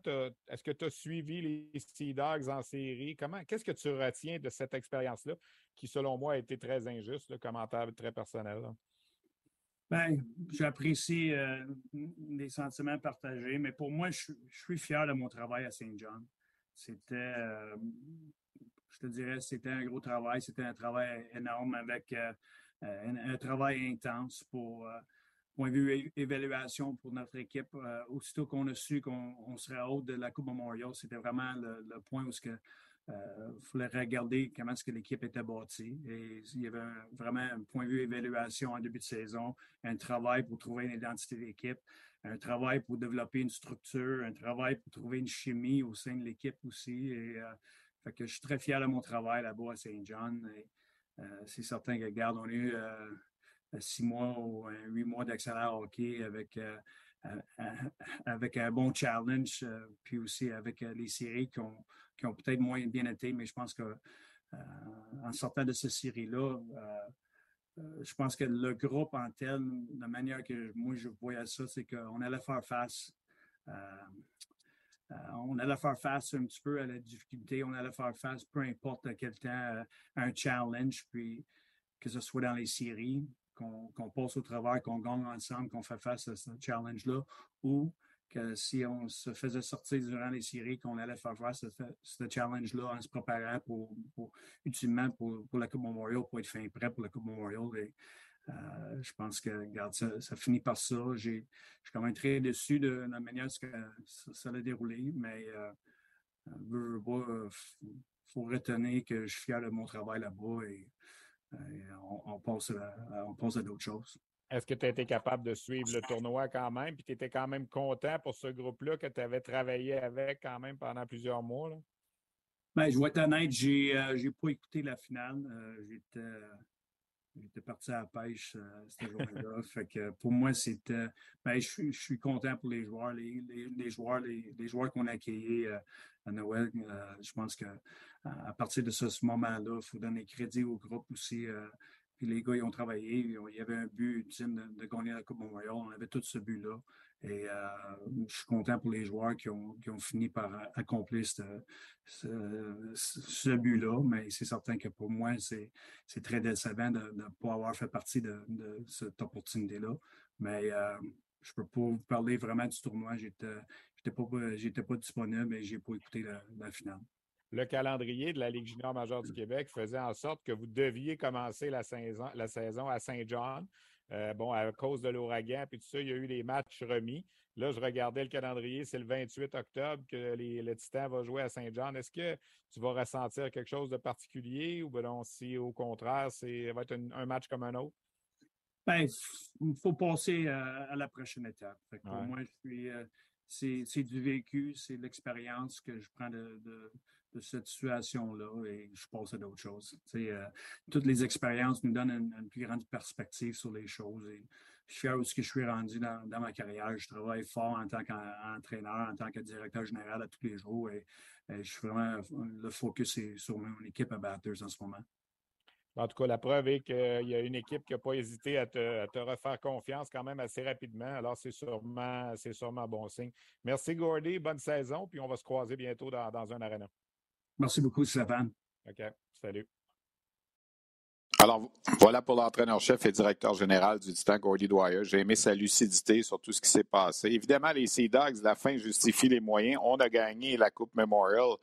est-ce que tu as suivi les Sea Dogs en série? Comment, qu'est-ce que tu retiens de cette expérience-là qui, selon moi, a été très injuste, le commentaire très personnel? Bien, j'apprécie euh, les sentiments partagés, mais pour moi, je, suis fier de mon travail à Saint John. C'était, euh, je te dirais, c'était un gros travail, c'était un travail énorme avec euh, un, travail intense pour point de vue évaluation pour notre équipe, euh, aussitôt qu'on a su qu'on serait haut de la Coupe Memorial, c'était vraiment le, point où il euh, fallait regarder comment est-ce que l'équipe était bâtie. Et il y avait vraiment un point de vue évaluation en début de saison, un travail pour trouver une identité d'équipe, un travail pour développer une structure, un travail pour trouver une chimie au sein de l'équipe aussi. Euh, que je suis très fier de mon travail là-bas à Saint John. c'est certain que, regarde, on a eu six mois ou huit mois d'excellent hockey avec, euh, avec un bon challenge, euh, puis aussi avec euh, les séries qui ont, qui ont peut-être moins bien été, mais je pense que en sortant de cette série-là, je pense que le groupe en tel, la manière que moi je voyais ça, c'est qu'on allait faire face. On allait faire face un petit peu à la difficulté, on allait faire face, peu importe à quel temps, à un challenge, puis que ce soit dans les séries, qu'on passe au travail, qu'on gagne ensemble, qu'on fait face à ce challenge-là, ou que si on se faisait sortir durant les séries, qu'on allait faire face à ce, challenge-là en se préparant pour, utilement pour, la Coupe Memorial, pour être fin prêt pour la Coupe Memorial. Euh, je pense que, regarde, ça, finit par ça. Je suis quand même très déçu de la manière que ça, ça a déroulé, mais euh, il faut retenir que je suis fier de mon travail là-bas et on, pense à, d'autres choses. Est-ce que tu as été capable de suivre le tournoi quand même, puis tu étais quand même content pour ce groupe-là que tu avais travaillé avec quand même pendant plusieurs mois? Là? Ben, je vais être honnête, j'ai n'ai euh, pas écouté la finale. Euh, j'étais parti à la pêche euh, ce jour-là. fait que pour moi, c'était. Ben, je, suis content pour les joueurs, les, joueurs, les, joueurs qu'on a accueillis à Noël. je pense que à partir de ce, moment-là, il faut donner crédit au groupe aussi. Euh, puis les gars, ils ont travaillé. Il y avait un but ultime de, gagner la Coupe Memorial. On avait tout ce but-là. Et je suis content pour les joueurs qui ont, qui ont fini par accomplir ce, ce, but-là, mais c'est certain que pour moi, c'est très décevant de ne pas avoir fait partie de, de cette opportunité-là. Mais je ne peux pas vous parler vraiment du tournoi. Je n'étais pas, pas disponible et je n'ai pas écouté la, finale. Le calendrier de la Ligue junior majeure du Québec faisait en sorte que vous deviez commencer la saison, la saison à Saint-Jean. Euh, bon, à cause de l'ouragan, puis tout ça, il y a eu les matchs remis. Là, je regardais le calendrier, c'est le 28 octobre que les, le Titan va jouer à Saint-Jean. Est-ce que tu vas ressentir quelque chose de particulier ou ben si au contraire, c'est va être un match comme un autre? Ben, il faut passer à, la prochaine étape. pour moi, je suis, euh, c'est, du vécu, c'est l'expérience que je prends de, cette situation-là et je passe à d'autres choses. Euh, toutes les expériences nous donnent une, plus grande perspective sur les choses. Et je suis fier de ce que je suis rendu dans, ma carrière. Je travaille fort en tant qu'entraîneur, en tant que directeur général à tous les jours et, je suis vraiment, le focus est sur mon équipe à Batters en ce moment. En tout cas, la preuve est qu'il y a une équipe qui n'a pas hésité à te, refaire confiance quand même assez rapidement. Alors, c'est sûrement, c'est sûrement bon signe. Merci, Gordy. Bonne saison. Puis on va se croiser bientôt dans, dans un arena. Merci beaucoup, Stéphane. OK. Salut. Alors, voilà pour l'entraîneur-chef et directeur général du Titan, Gordy Dwyer. J'ai aimé sa lucidité sur tout ce qui s'est passé. Évidemment, les Sea Dogs, la fin justifie les moyens. On a gagné la Coupe Memorial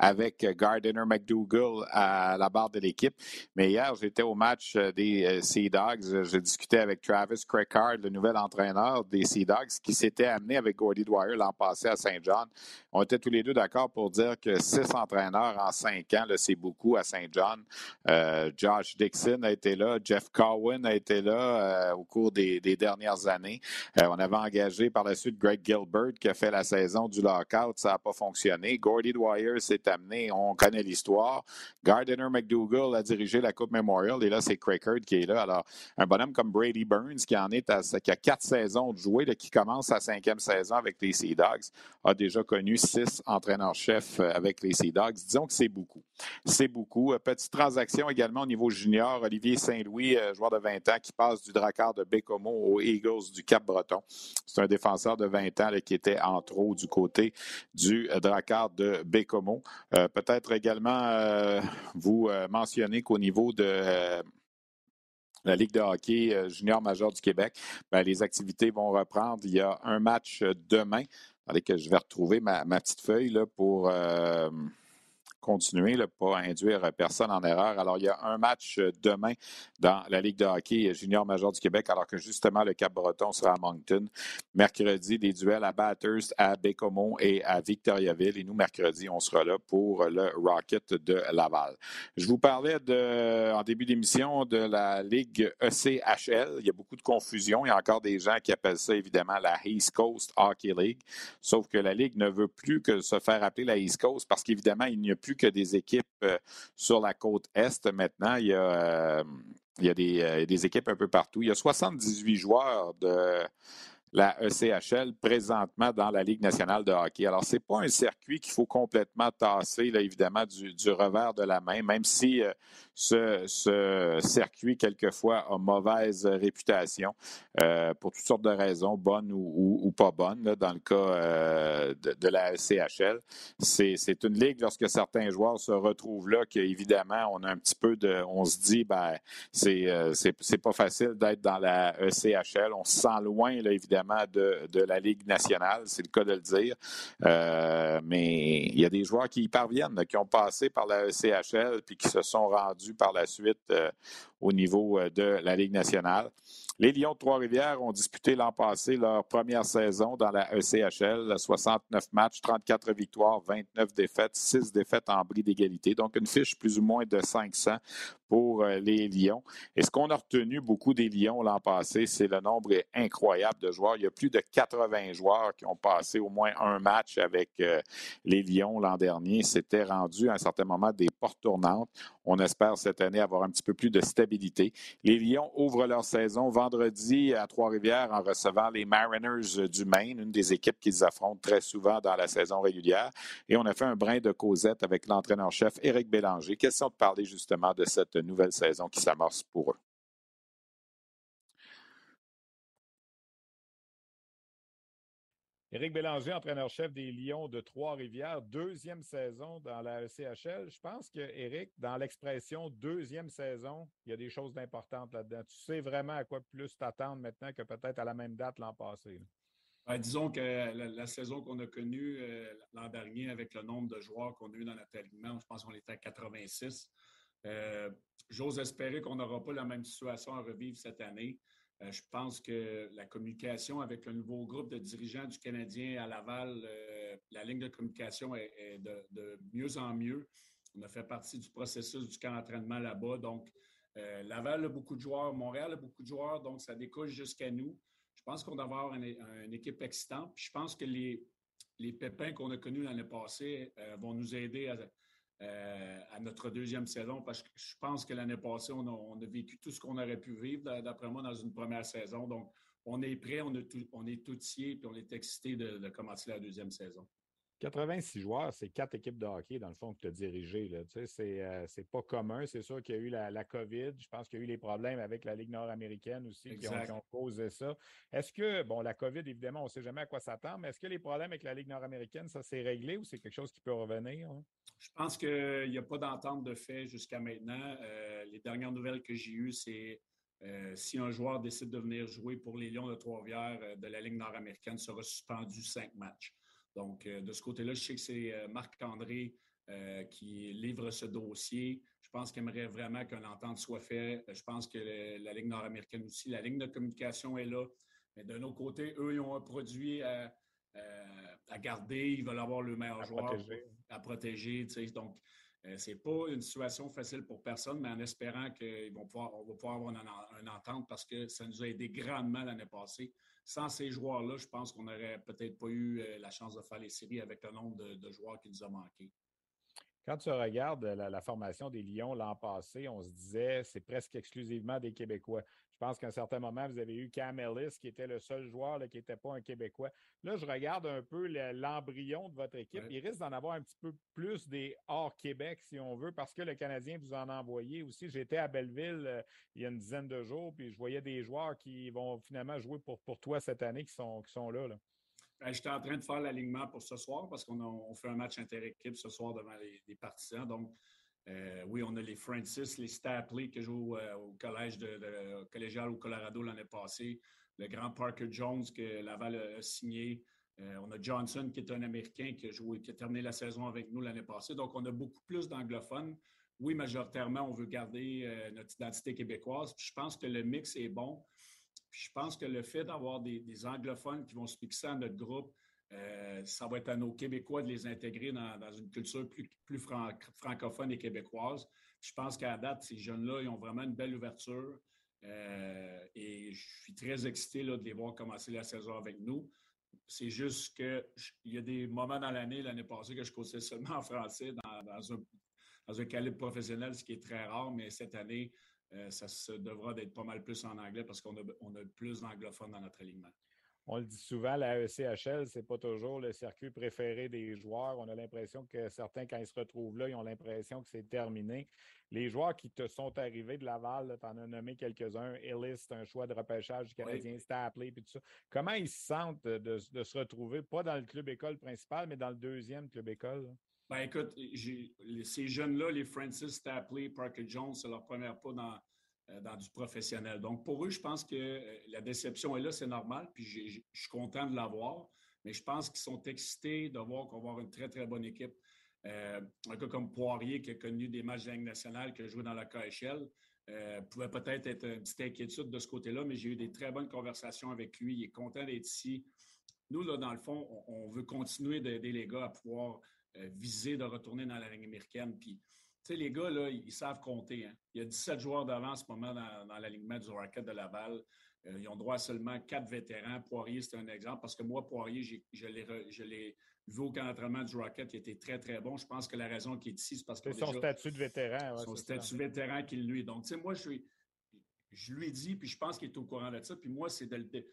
avec Gardiner McDougall à la barre de l'équipe. Mais hier, j'étais au match des euh, Sea Dogs. J'ai discuté avec Travis Crackard, le nouvel entraîneur des Sea Dogs, qui s'était amené avec Gordy Dwyer l'an passé à Saint John. On était tous les deux d'accord pour dire que six entraîneurs en cinq ans, c'est beaucoup à Saint John. Euh, Josh Dixon a été là, Jeff Cowan a été là euh, au cours des, dernières années. on avait engagé par la suite Greg Gilbert qui a fait la saison du lockout. Ça n'a pas fonctionné. Gordy Dwyer s'est amené. On connaît l'histoire. Gardiner McDougall a dirigé la Coupe Memorial et là, c'est Craigheart qui est là. Alors, un bonhomme comme Brady Burns, qui en est à, qui a quatre saisons de jouer, qui commence sa cinquième saison avec les Sea Dogs, a déjà connu six entraîneurs-chefs euh, avec les Sea Dogs. Disons que c'est beaucoup. C'est beaucoup. Euh, petite transaction également au niveau junior. Olivier Saint-Louis, euh, joueur de 20 ans, qui passe du Drakkar de Bécomo aux Eagles du Cap-Breton. C'est un défenseur de 20 ans qui était en trop du côté du Drakkar de Bécomo. Euh, peut-être également euh, vous euh, mentionner qu'au niveau de la Ligue de hockey junior majeur du Québec, ben, les activités vont reprendre. Il y a un match demain. Que je vais retrouver ma, petite feuille là, pour continuer, là, pas induire personne en erreur. Alors, il y a un match euh, demain dans la Ligue de hockey junior major du Québec, alors que justement, le Cap-Breton sera à Moncton. Mercredi, des duels à Bathurst, à Bécomo et à Victoriaville. Et nous, mercredi, on sera là pour le Rocket de Laval. Je vous parlais en début d'émission de la Ligue ECHL. Il y a beaucoup de confusion. Il y a encore des gens qui appellent ça, évidemment, la East Coast Hockey League. Sauf que la Ligue ne veut plus que se faire appeler la East Coast parce qu'évidemment, il n'y a plus que des équipes euh, sur la côte Est maintenant. Il y a, euh, il y a des, euh, des, équipes un peu partout. Il y a 78 joueurs de la ECHL présentement dans la Ligue nationale de hockey. Alors, ce n'est pas un circuit qu'il faut complètement tasser, là, évidemment, du, revers de la main, même si ce, circuit, quelquefois, a mauvaise réputation euh, pour toutes sortes de raisons, bonnes ou, pas bonnes, dans le cas euh, de, la CHL. C'est une ligue, lorsque certains joueurs se retrouvent là, qu'évidemment, on a un petit peu de. On se dit, ben, c'est euh, pas facile d'être dans la ECHL. On se sent loin, là, évidemment, de, de la Ligue nationale, c'est le cas de le dire. mais il y a des joueurs qui y parviennent, qui ont passé par la ECHL puis qui se sont rendus par la suite euh, au niveau euh, de la Ligue nationale. Les Lions de Trois-Rivières ont disputé l'an passé leur première saison dans la ECHL, 69 matchs, 34 victoires, 29 défaites, 6 défaites en bris d'égalité, donc une fiche plus ou moins de 500 pour euh, les Lions. Et ce qu'on a retenu beaucoup des Lions l'an passé, c'est le nombre incroyable de joueurs. Il y a plus de 80 joueurs qui ont passé au moins un match avec les Lions l'an dernier. C'était rendu à un certain moment des On espère cette année avoir un petit peu plus de stabilité. Les Lions ouvrent leur saison vendredi à Trois-Rivières en recevant les Mariners du Maine, une des équipes qu'ils affrontent très souvent dans la saison régulière. Et on a fait un brin de causette avec l'entraîneur-chef Éric Bélanger. Question de parler justement de cette nouvelle saison qui s'amorce pour eux. Éric Bélanger, entraîneur-chef des Lions de Trois-Rivières, deuxième saison dans la ECHL. Je pense que, Éric, dans l'expression deuxième saison, il y a des choses d'importantes là-dedans. Tu sais vraiment à quoi plus t'attendre maintenant que peut-être à la même date l'an passé. Ben, disons que la, saison qu'on a connue euh, l'an dernier, avec le nombre de joueurs qu'on a eu dans notre alignement, je pense qu'on était à 86. Euh, j'ose espérer qu'on n'aura pas la même situation à revivre cette année. Euh, je pense que la communication avec le nouveau groupe de dirigeants du Canadien à Laval, euh, la ligne de communication est, de, mieux en mieux. On a fait partie du processus du camp d'entraînement là-bas. Donc, euh, Laval a beaucoup de joueurs, Montréal a beaucoup de joueurs, donc ça découle jusqu'à nous. Je pense qu'on doit avoir une, équipe excitante. je pense que les, pépins qu'on a connus l'année passée vont nous aider à, euh, à notre deuxième saison parce que je pense que l'année passée, on a, vécu tout ce qu'on aurait pu vivre, d'après moi, dans une première saison. Donc, on est prêt, on, tout, on est tout et on est excité de commencer la deuxième saison. 86 joueurs, c'est quatre équipes de hockey, dans le fond, que tu as dirigées. Tu sais, euh, c'est, pas commun. C'est sûr qu'il y a eu la, COVID. Je pense qu'il y a eu les problèmes avec la Ligue nord-américaine aussi qui ont, causé ça. Est-ce que, bon, la COVID, évidemment, on ne sait jamais à quoi s'attendre, mais est-ce que les problèmes avec la Ligue nord-américaine, ça s'est réglé ou c'est quelque chose qui peut revenir? Hein? Je pense qu'il n'y a pas d'entente de fait jusqu'à maintenant. Euh, les dernières nouvelles que j'ai eues, c'est euh, si un joueur décide de venir jouer pour les Lions de Trois-Rivières de la Ligue nord-américaine, sera suspendu cinq matchs. Donc, euh, de ce côté-là, je sais que c'est euh, Marc-André euh, qui livre ce dossier. Je pense qu'il aimerait vraiment qu'un entente soit faite. Je pense que la Ligue nord-américaine aussi, la ligne de communication est là. Mais d'un autre côté, eux, ils ont un produit à, garder. Ils veulent avoir le meilleur joueur à protéger. Donc, ce n'est pas une situation facile pour personne, mais en espérant qu'on va pouvoir avoir une, entente parce que ça nous a aidé grandement l'année passée sans ces joueurs-là, je pense qu'on n'aurait peut-être pas eu euh, la chance de faire les séries avec le nombre de, joueurs qui nous a manqué. Quand tu regardes la, formation des Lions l'an passé, on se disait c'est presque exclusivement des Québécois. Je pense qu'à un certain moment, vous avez eu Cam Ellis, qui était le seul joueur qui n'était pas un Québécois. Là, je regarde un peu l'embryon de votre équipe. Il risque d'en avoir un petit peu plus des hors Québec, si on veut, parce que le Canadien vous en a envoyé aussi. J'étais à Belleville euh, il y a une dizaine de jours, puis je voyais des joueurs qui vont finalement jouer pour, pour toi cette année qui sont, qui sont là. là. Ben, j'étais en train de faire l'alignement pour ce soir parce qu'on fait un match inter-équipe ce soir devant les, partisans. Donc, euh, oui, on a les Francis, les Stapley qui jouent euh, au collège de, collégial au Colorado l'année passée, le grand Parker Jones que Laval a, signé. Euh, on a Johnson qui est un Américain qui a, joué, qui a terminé la saison avec nous l'année passée. Donc, on a beaucoup plus d'anglophones. Oui, majoritairement, on veut garder notre identité québécoise. je pense que le mix est bon je pense que le fait d'avoir des, anglophones qui vont se fixer à notre groupe, euh, ça va être à nos Québécois de les intégrer dans, une culture plus, francophone et québécoise. Je pense qu'à date, ces jeunes-là, ils ont vraiment une belle ouverture. Euh, et je suis très excité de les voir commencer la saison avec nous. C'est juste qu'il y a des moments dans l'année, l'année passée, que je coachais seulement en français dans, un, calibre professionnel, ce qui est très rare, mais cette année, euh, ça se devra d'être pas mal plus en anglais parce qu'on a, a plus d'anglophones dans notre alignement. On le dit souvent, la ECHL, ce n'est pas toujours le circuit préféré des joueurs. On a l'impression que certains, quand ils se retrouvent là, ils ont l'impression que c'est terminé. Les joueurs qui te sont arrivés de Laval, tu en as nommé quelques-uns. Ellis, c'est un choix de repêchage du Canadien, c'était appelé, puis tout ça. Comment ils se sentent de, se retrouver, pas dans le club école principal, mais dans le deuxième club école? Ben écoute, ces jeunes-là, les Francis Stapley, Parker Jones, c'est leur première pas dans, dans du professionnel. Donc, pour eux, je pense que euh, la déception est là, c'est normal, puis je suis content de l'avoir, mais je pense qu'ils sont excités de voir qu'on va avoir une très, très bonne équipe. Euh, un gars comme Poirier, qui a connu des matchs de nationale, qui a joué dans la KHL, pouvait peut-être être une petite inquiétude de ce côté-là, mais j'ai eu des très bonnes conversations avec lui. Il est content d'être ici. Nous, là, dans le fond, on, veut continuer d'aider les gars à pouvoir euh, viser de retourner dans la ligne américaine. Puis, tu sais, les gars, là, ils savent compter. Hein. Il y a 17 joueurs d'avant en ce moment dans, dans l'alignement du Rocket de Laval. Euh, ils ont droit à seulement quatre vétérans. Poirier, c'est un exemple parce que moi, Poirier, je l'ai vu au camp d'entraînement du Rocket, qui était très, très bon. Je pense que la raison qu'il est ici, c'est parce que. C'est son statut de vétéran. son statut de vétéran qu'il lui. Donc, tu sais, moi, je, je lui ai dit, puis je pense qu'il est au courant de ça. Puis moi, c'est de,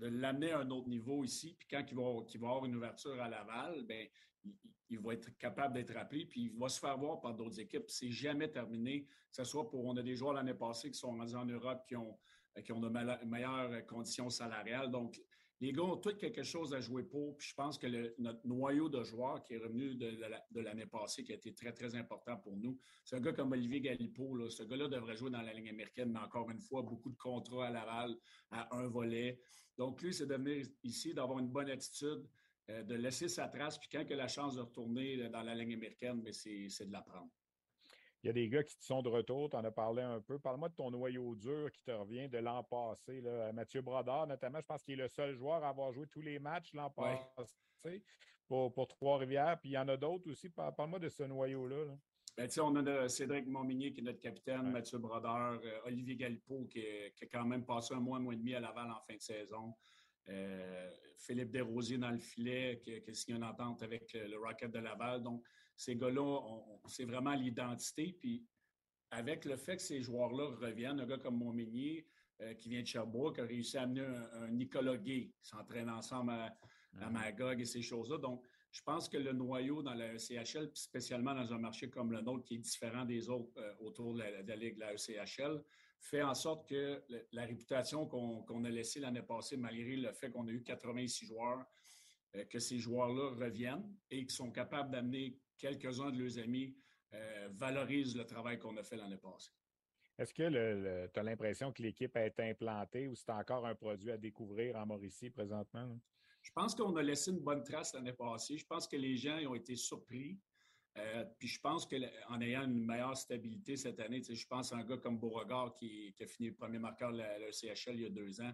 de l'amener à un autre niveau ici. Puis quand il va, va avoir une ouverture à Laval, ben il, va être capable d'être appelé, puis il va se faire voir par d'autres équipes. C'est jamais terminé, que ce soit pour, on a des joueurs l'année passée qui sont rendus en Europe, qui ont, qui ont de meilleures conditions salariales. Donc, les gars ont tous quelque chose à jouer pour. Puis je pense que notre noyau de joueurs qui est revenu de, l'année passée, qui a été très, très important pour nous, c'est un gars comme Olivier Galipo. Ce gars-là devrait jouer dans la ligne américaine, mais encore une fois, beaucoup de contrats à Laval, à un volet. Donc, lui, c'est de venir ici, d'avoir une bonne attitude, euh, de laisser sa trace. Puis quand il a la chance de retourner dans la ligne américaine, c'est de l'apprendre. Il y a des gars qui sont de retour, tu en as parlé un peu. Parle-moi de ton noyau dur qui te revient de l'an passé. Là. Mathieu Brodard, notamment, je pense qu'il est le seul joueur à avoir joué tous les matchs l'an passé pour, Trois-Rivières. Puis il y en a d'autres aussi. Parle-moi de ce noyau-là. Ben, on a Cédric Montminier qui est notre capitaine, Mathieu Brodeur, euh, Olivier Galipo qui, qui, a quand même passé un mois, un mois et demi à Laval en fin de saison. Euh, Philippe Desrosiers dans le filet qui, qui a signé une entente avec le Rocket de Laval. Donc, ces gars-là, c'est vraiment l'identité. Puis avec le fait que ces joueurs-là reviennent, un gars comme Montminier, euh, qui vient de Sherbrooke, a réussi à amener un, Nicolas Gay, qui s'entraîne ensemble à, mm-hmm. Magog et ces choses-là. Donc, je pense que le noyau dans la ECHL, spécialement dans un marché comme le nôtre, qui est différent des autres euh, autour de la, Ligue de la ECHL, fait en sorte que la réputation qu'on a laissée l'année passée, malgré le fait qu'on a eu 86 joueurs, euh, que ces joueurs-là reviennent et qu'ils sont capables d'amener quelques-uns de leurs amis euh, valorisent le travail qu'on a fait l'année passée. Est-ce que tu as l'impression que l'équipe a été implantée ou c'est encore un produit à découvrir en Mauricie présentement? Je pense qu'on a laissé une bonne trace l'année passée. Je pense que les gens ont été surpris. Euh, puis je pense qu'en ayant une meilleure stabilité cette année, je pense à un gars comme Beauregard qui, a fini le premier marqueur de la, CHL il y a deux ans.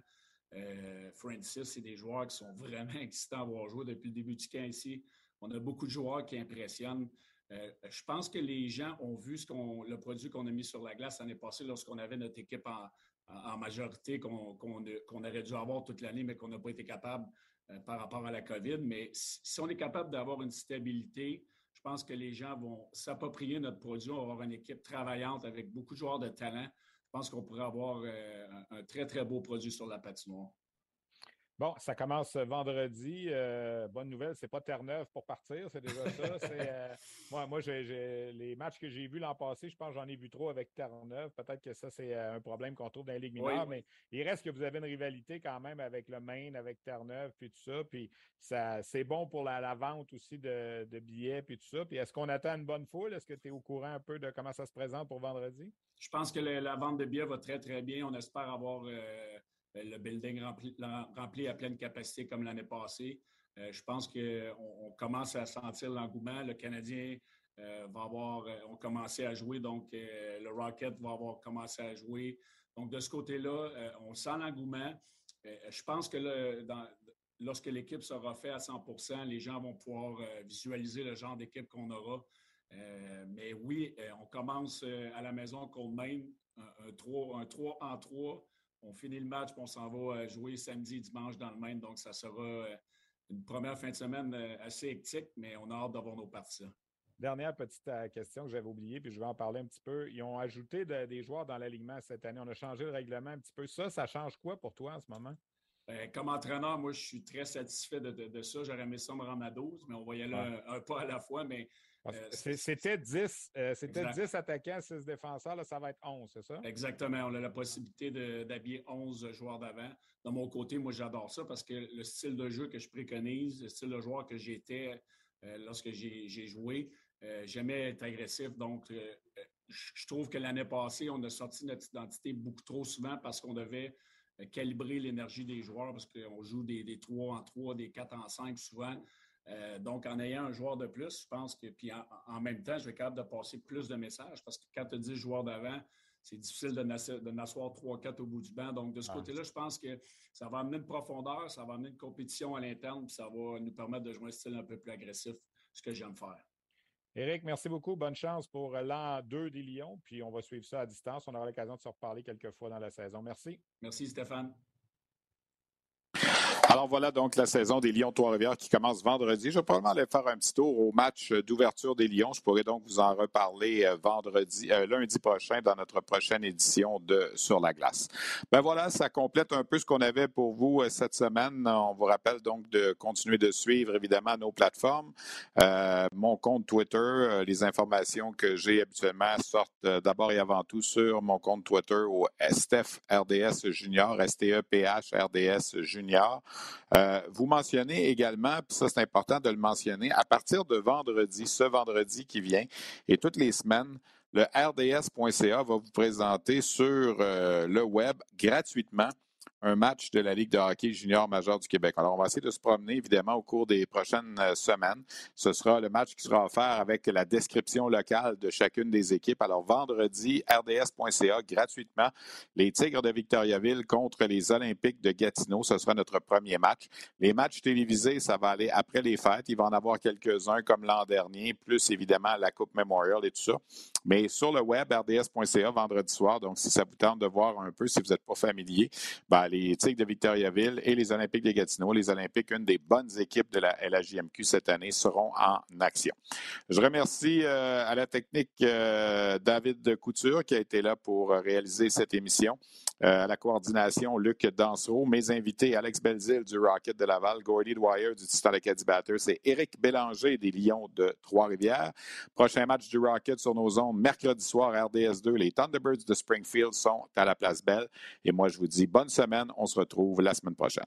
Euh, Francis, c'est des joueurs qui sont vraiment excitants à voir jouer depuis le début du camp ici. On a beaucoup de joueurs qui impressionnent. Euh, je pense que les gens ont vu le produit qu'on a mis sur la glace l'année passée lorsqu'on avait notre équipe en, majorité qu'on, aurait dû avoir toute l'année, mais qu'on n'a pas été capable euh, par rapport à la COVID. Mais si, on est capable d'avoir une stabilité, je pense que les gens vont s'approprier notre produit. On avoir une équipe travaillante avec beaucoup de joueurs de talent. Je pense qu'on pourrait avoir euh, un très, très beau produit sur la patinoire. Bon, ça commence vendredi. Euh, bonne nouvelle, c'est pas Terre-Neuve pour partir, c'est déjà ça. Euh, moi, moi j'ai, les matchs que j'ai vus l'an passé, je pense que j'en ai vu trop avec Terre-Neuve. Peut-être que ça, c'est euh, un problème qu'on trouve dans les ligues mineures, mais il reste que vous avez une rivalité quand même avec le Maine, avec Terre-Neuve, puis tout ça. Puis ça, c'est bon pour la, vente aussi de, billets, puis tout ça. Puis est-ce qu'on attend une bonne foule? Est-ce que tu es au courant un peu de comment ça se présente pour vendredi? Je pense que la vente de billets va très, très bien. On espère avoir euh, le building rempli, à pleine capacité comme l'année passée. Euh, je pense qu'on commence à sentir l'engouement. Le Canadien euh, va avoir on commencé à jouer, donc le Rocket va avoir commencé à jouer. Donc, de ce côté-là, on sent l'engouement. je pense que lorsque l'équipe sera faite à 100% les gens vont pouvoir visualiser le genre d'équipe qu'on aura. mais oui, on commence à la maison 3, un 3 en 3 on finit le match, et on s'en va euh, jouer samedi et dimanche dans le Maine. Donc, ça sera euh, une première fin de semaine euh, assez hectique, mais on a hâte d'avoir nos parties. Dernière petite question que j'avais oubliée, puis je vais en parler un petit peu. Ils ont ajouté des joueurs dans l'alignement cette année. On a changé le règlement un petit peu. Ça, ça change quoi pour toi en ce moment? Ben, comme entraîneur, moi, je suis très satisfait de, ça. J'aurais aimé ça me rendre à 12, mais on va y aller un, pas à la fois. Mais c'était 10, euh, c'était 10 attaquants, 6 défenseurs. Là, ça va être 11, c'est ça? Exactement. On a la possibilité d'habiller 11 joueurs d'avant. De mon côté, moi, j'adore ça parce que le style de jeu que je préconise, le style de joueur que j'étais euh, lorsque j'ai joué, j'aimais être agressif. Donc, je trouve que l'année passée, on a sorti notre identité beaucoup trop souvent parce qu'on devait calibrer l'énergie des joueurs parce qu'on joue des, des 3 en 3, des 4 en 5 souvent. Euh, donc, en ayant un joueur de plus, je pense que, puis en, même temps, je vais être capable de passer plus de messages parce que quand tu as 10 joueurs d'avant, c'est difficile de, n'asseoir 3-4 au bout du banc. Donc, de ce côté-là, je pense que ça va amener une profondeur, ça va amener une compétition à l'interne, puis ça va nous permettre de jouer un style un peu plus agressif, ce que j'aime faire. Éric, merci beaucoup. Bonne chance pour l'an 2 des Lions. Puis on va suivre ça à distance. On aura l'occasion de se reparler quelques fois dans la saison. Merci. Merci, Stéphane. Alors voilà donc la saison des Lions Trois-Rivières qui commence vendredi. Je vais probablement aller faire un petit tour au match d'ouverture des Lions. Je pourrais donc vous en reparler euh, vendredi, euh, lundi prochain dans notre prochaine édition de Sur la glace. Ben voilà, ça complète un peu ce qu'on avait pour vous euh, cette semaine. On vous rappelle donc de continuer de suivre évidemment nos plateformes. mon compte Twitter, les informations que j'ai habituellement sortent d'abord et avant tout sur mon compte Twitter au STEF RDS Junior, STEPH RDS Junior. Euh, vous mentionnez également, puis ça c'est important de le mentionner, à partir de vendredi, ce vendredi qui vient, et toutes les semaines, le rds.ca va vous présenter sur euh, le web gratuitement un match de la Ligue de hockey junior majeur du Québec. Alors, on va essayer de se promener, évidemment, au cours des prochaines euh, semaines. Ce sera le match qui sera offert avec la description locale de chacune des équipes. Alors, vendredi, rds.ca, gratuitement, les Tigres de Victoriaville contre les Olympiques de Gatineau. Ce sera notre premier match. Les matchs télévisés, ça va aller après les fêtes. Il va en avoir quelques-uns comme l'an dernier, plus évidemment la Coupe Memorial et tout ça. Mais sur le web, rds.ca, vendredi soir. Donc, si ça vous tente de voir un peu, si vous n'êtes pas familier, ben, les Tigres de Victoriaville et les Olympiques de Gatineau. Les Olympiques, une des bonnes équipes de la LHJMQ cette année, seront en action. Je remercie euh, à la technique euh, David Couture qui a été là pour réaliser cette émission. Euh, à la coordination, Luc Dansereau. Mes invités, Alex Belzil du Rocket de Laval, Gordy Dwyer du Titan Acadie Batters c'est Éric Bélanger des Lions de Trois-Rivières. Prochain match du Rocket sur nos ondes, mercredi soir, RDS2. Les Thunderbirds de Springfield sont à la Place Belle. Et moi, je vous dis bonne On se retrouve la semaine prochaine.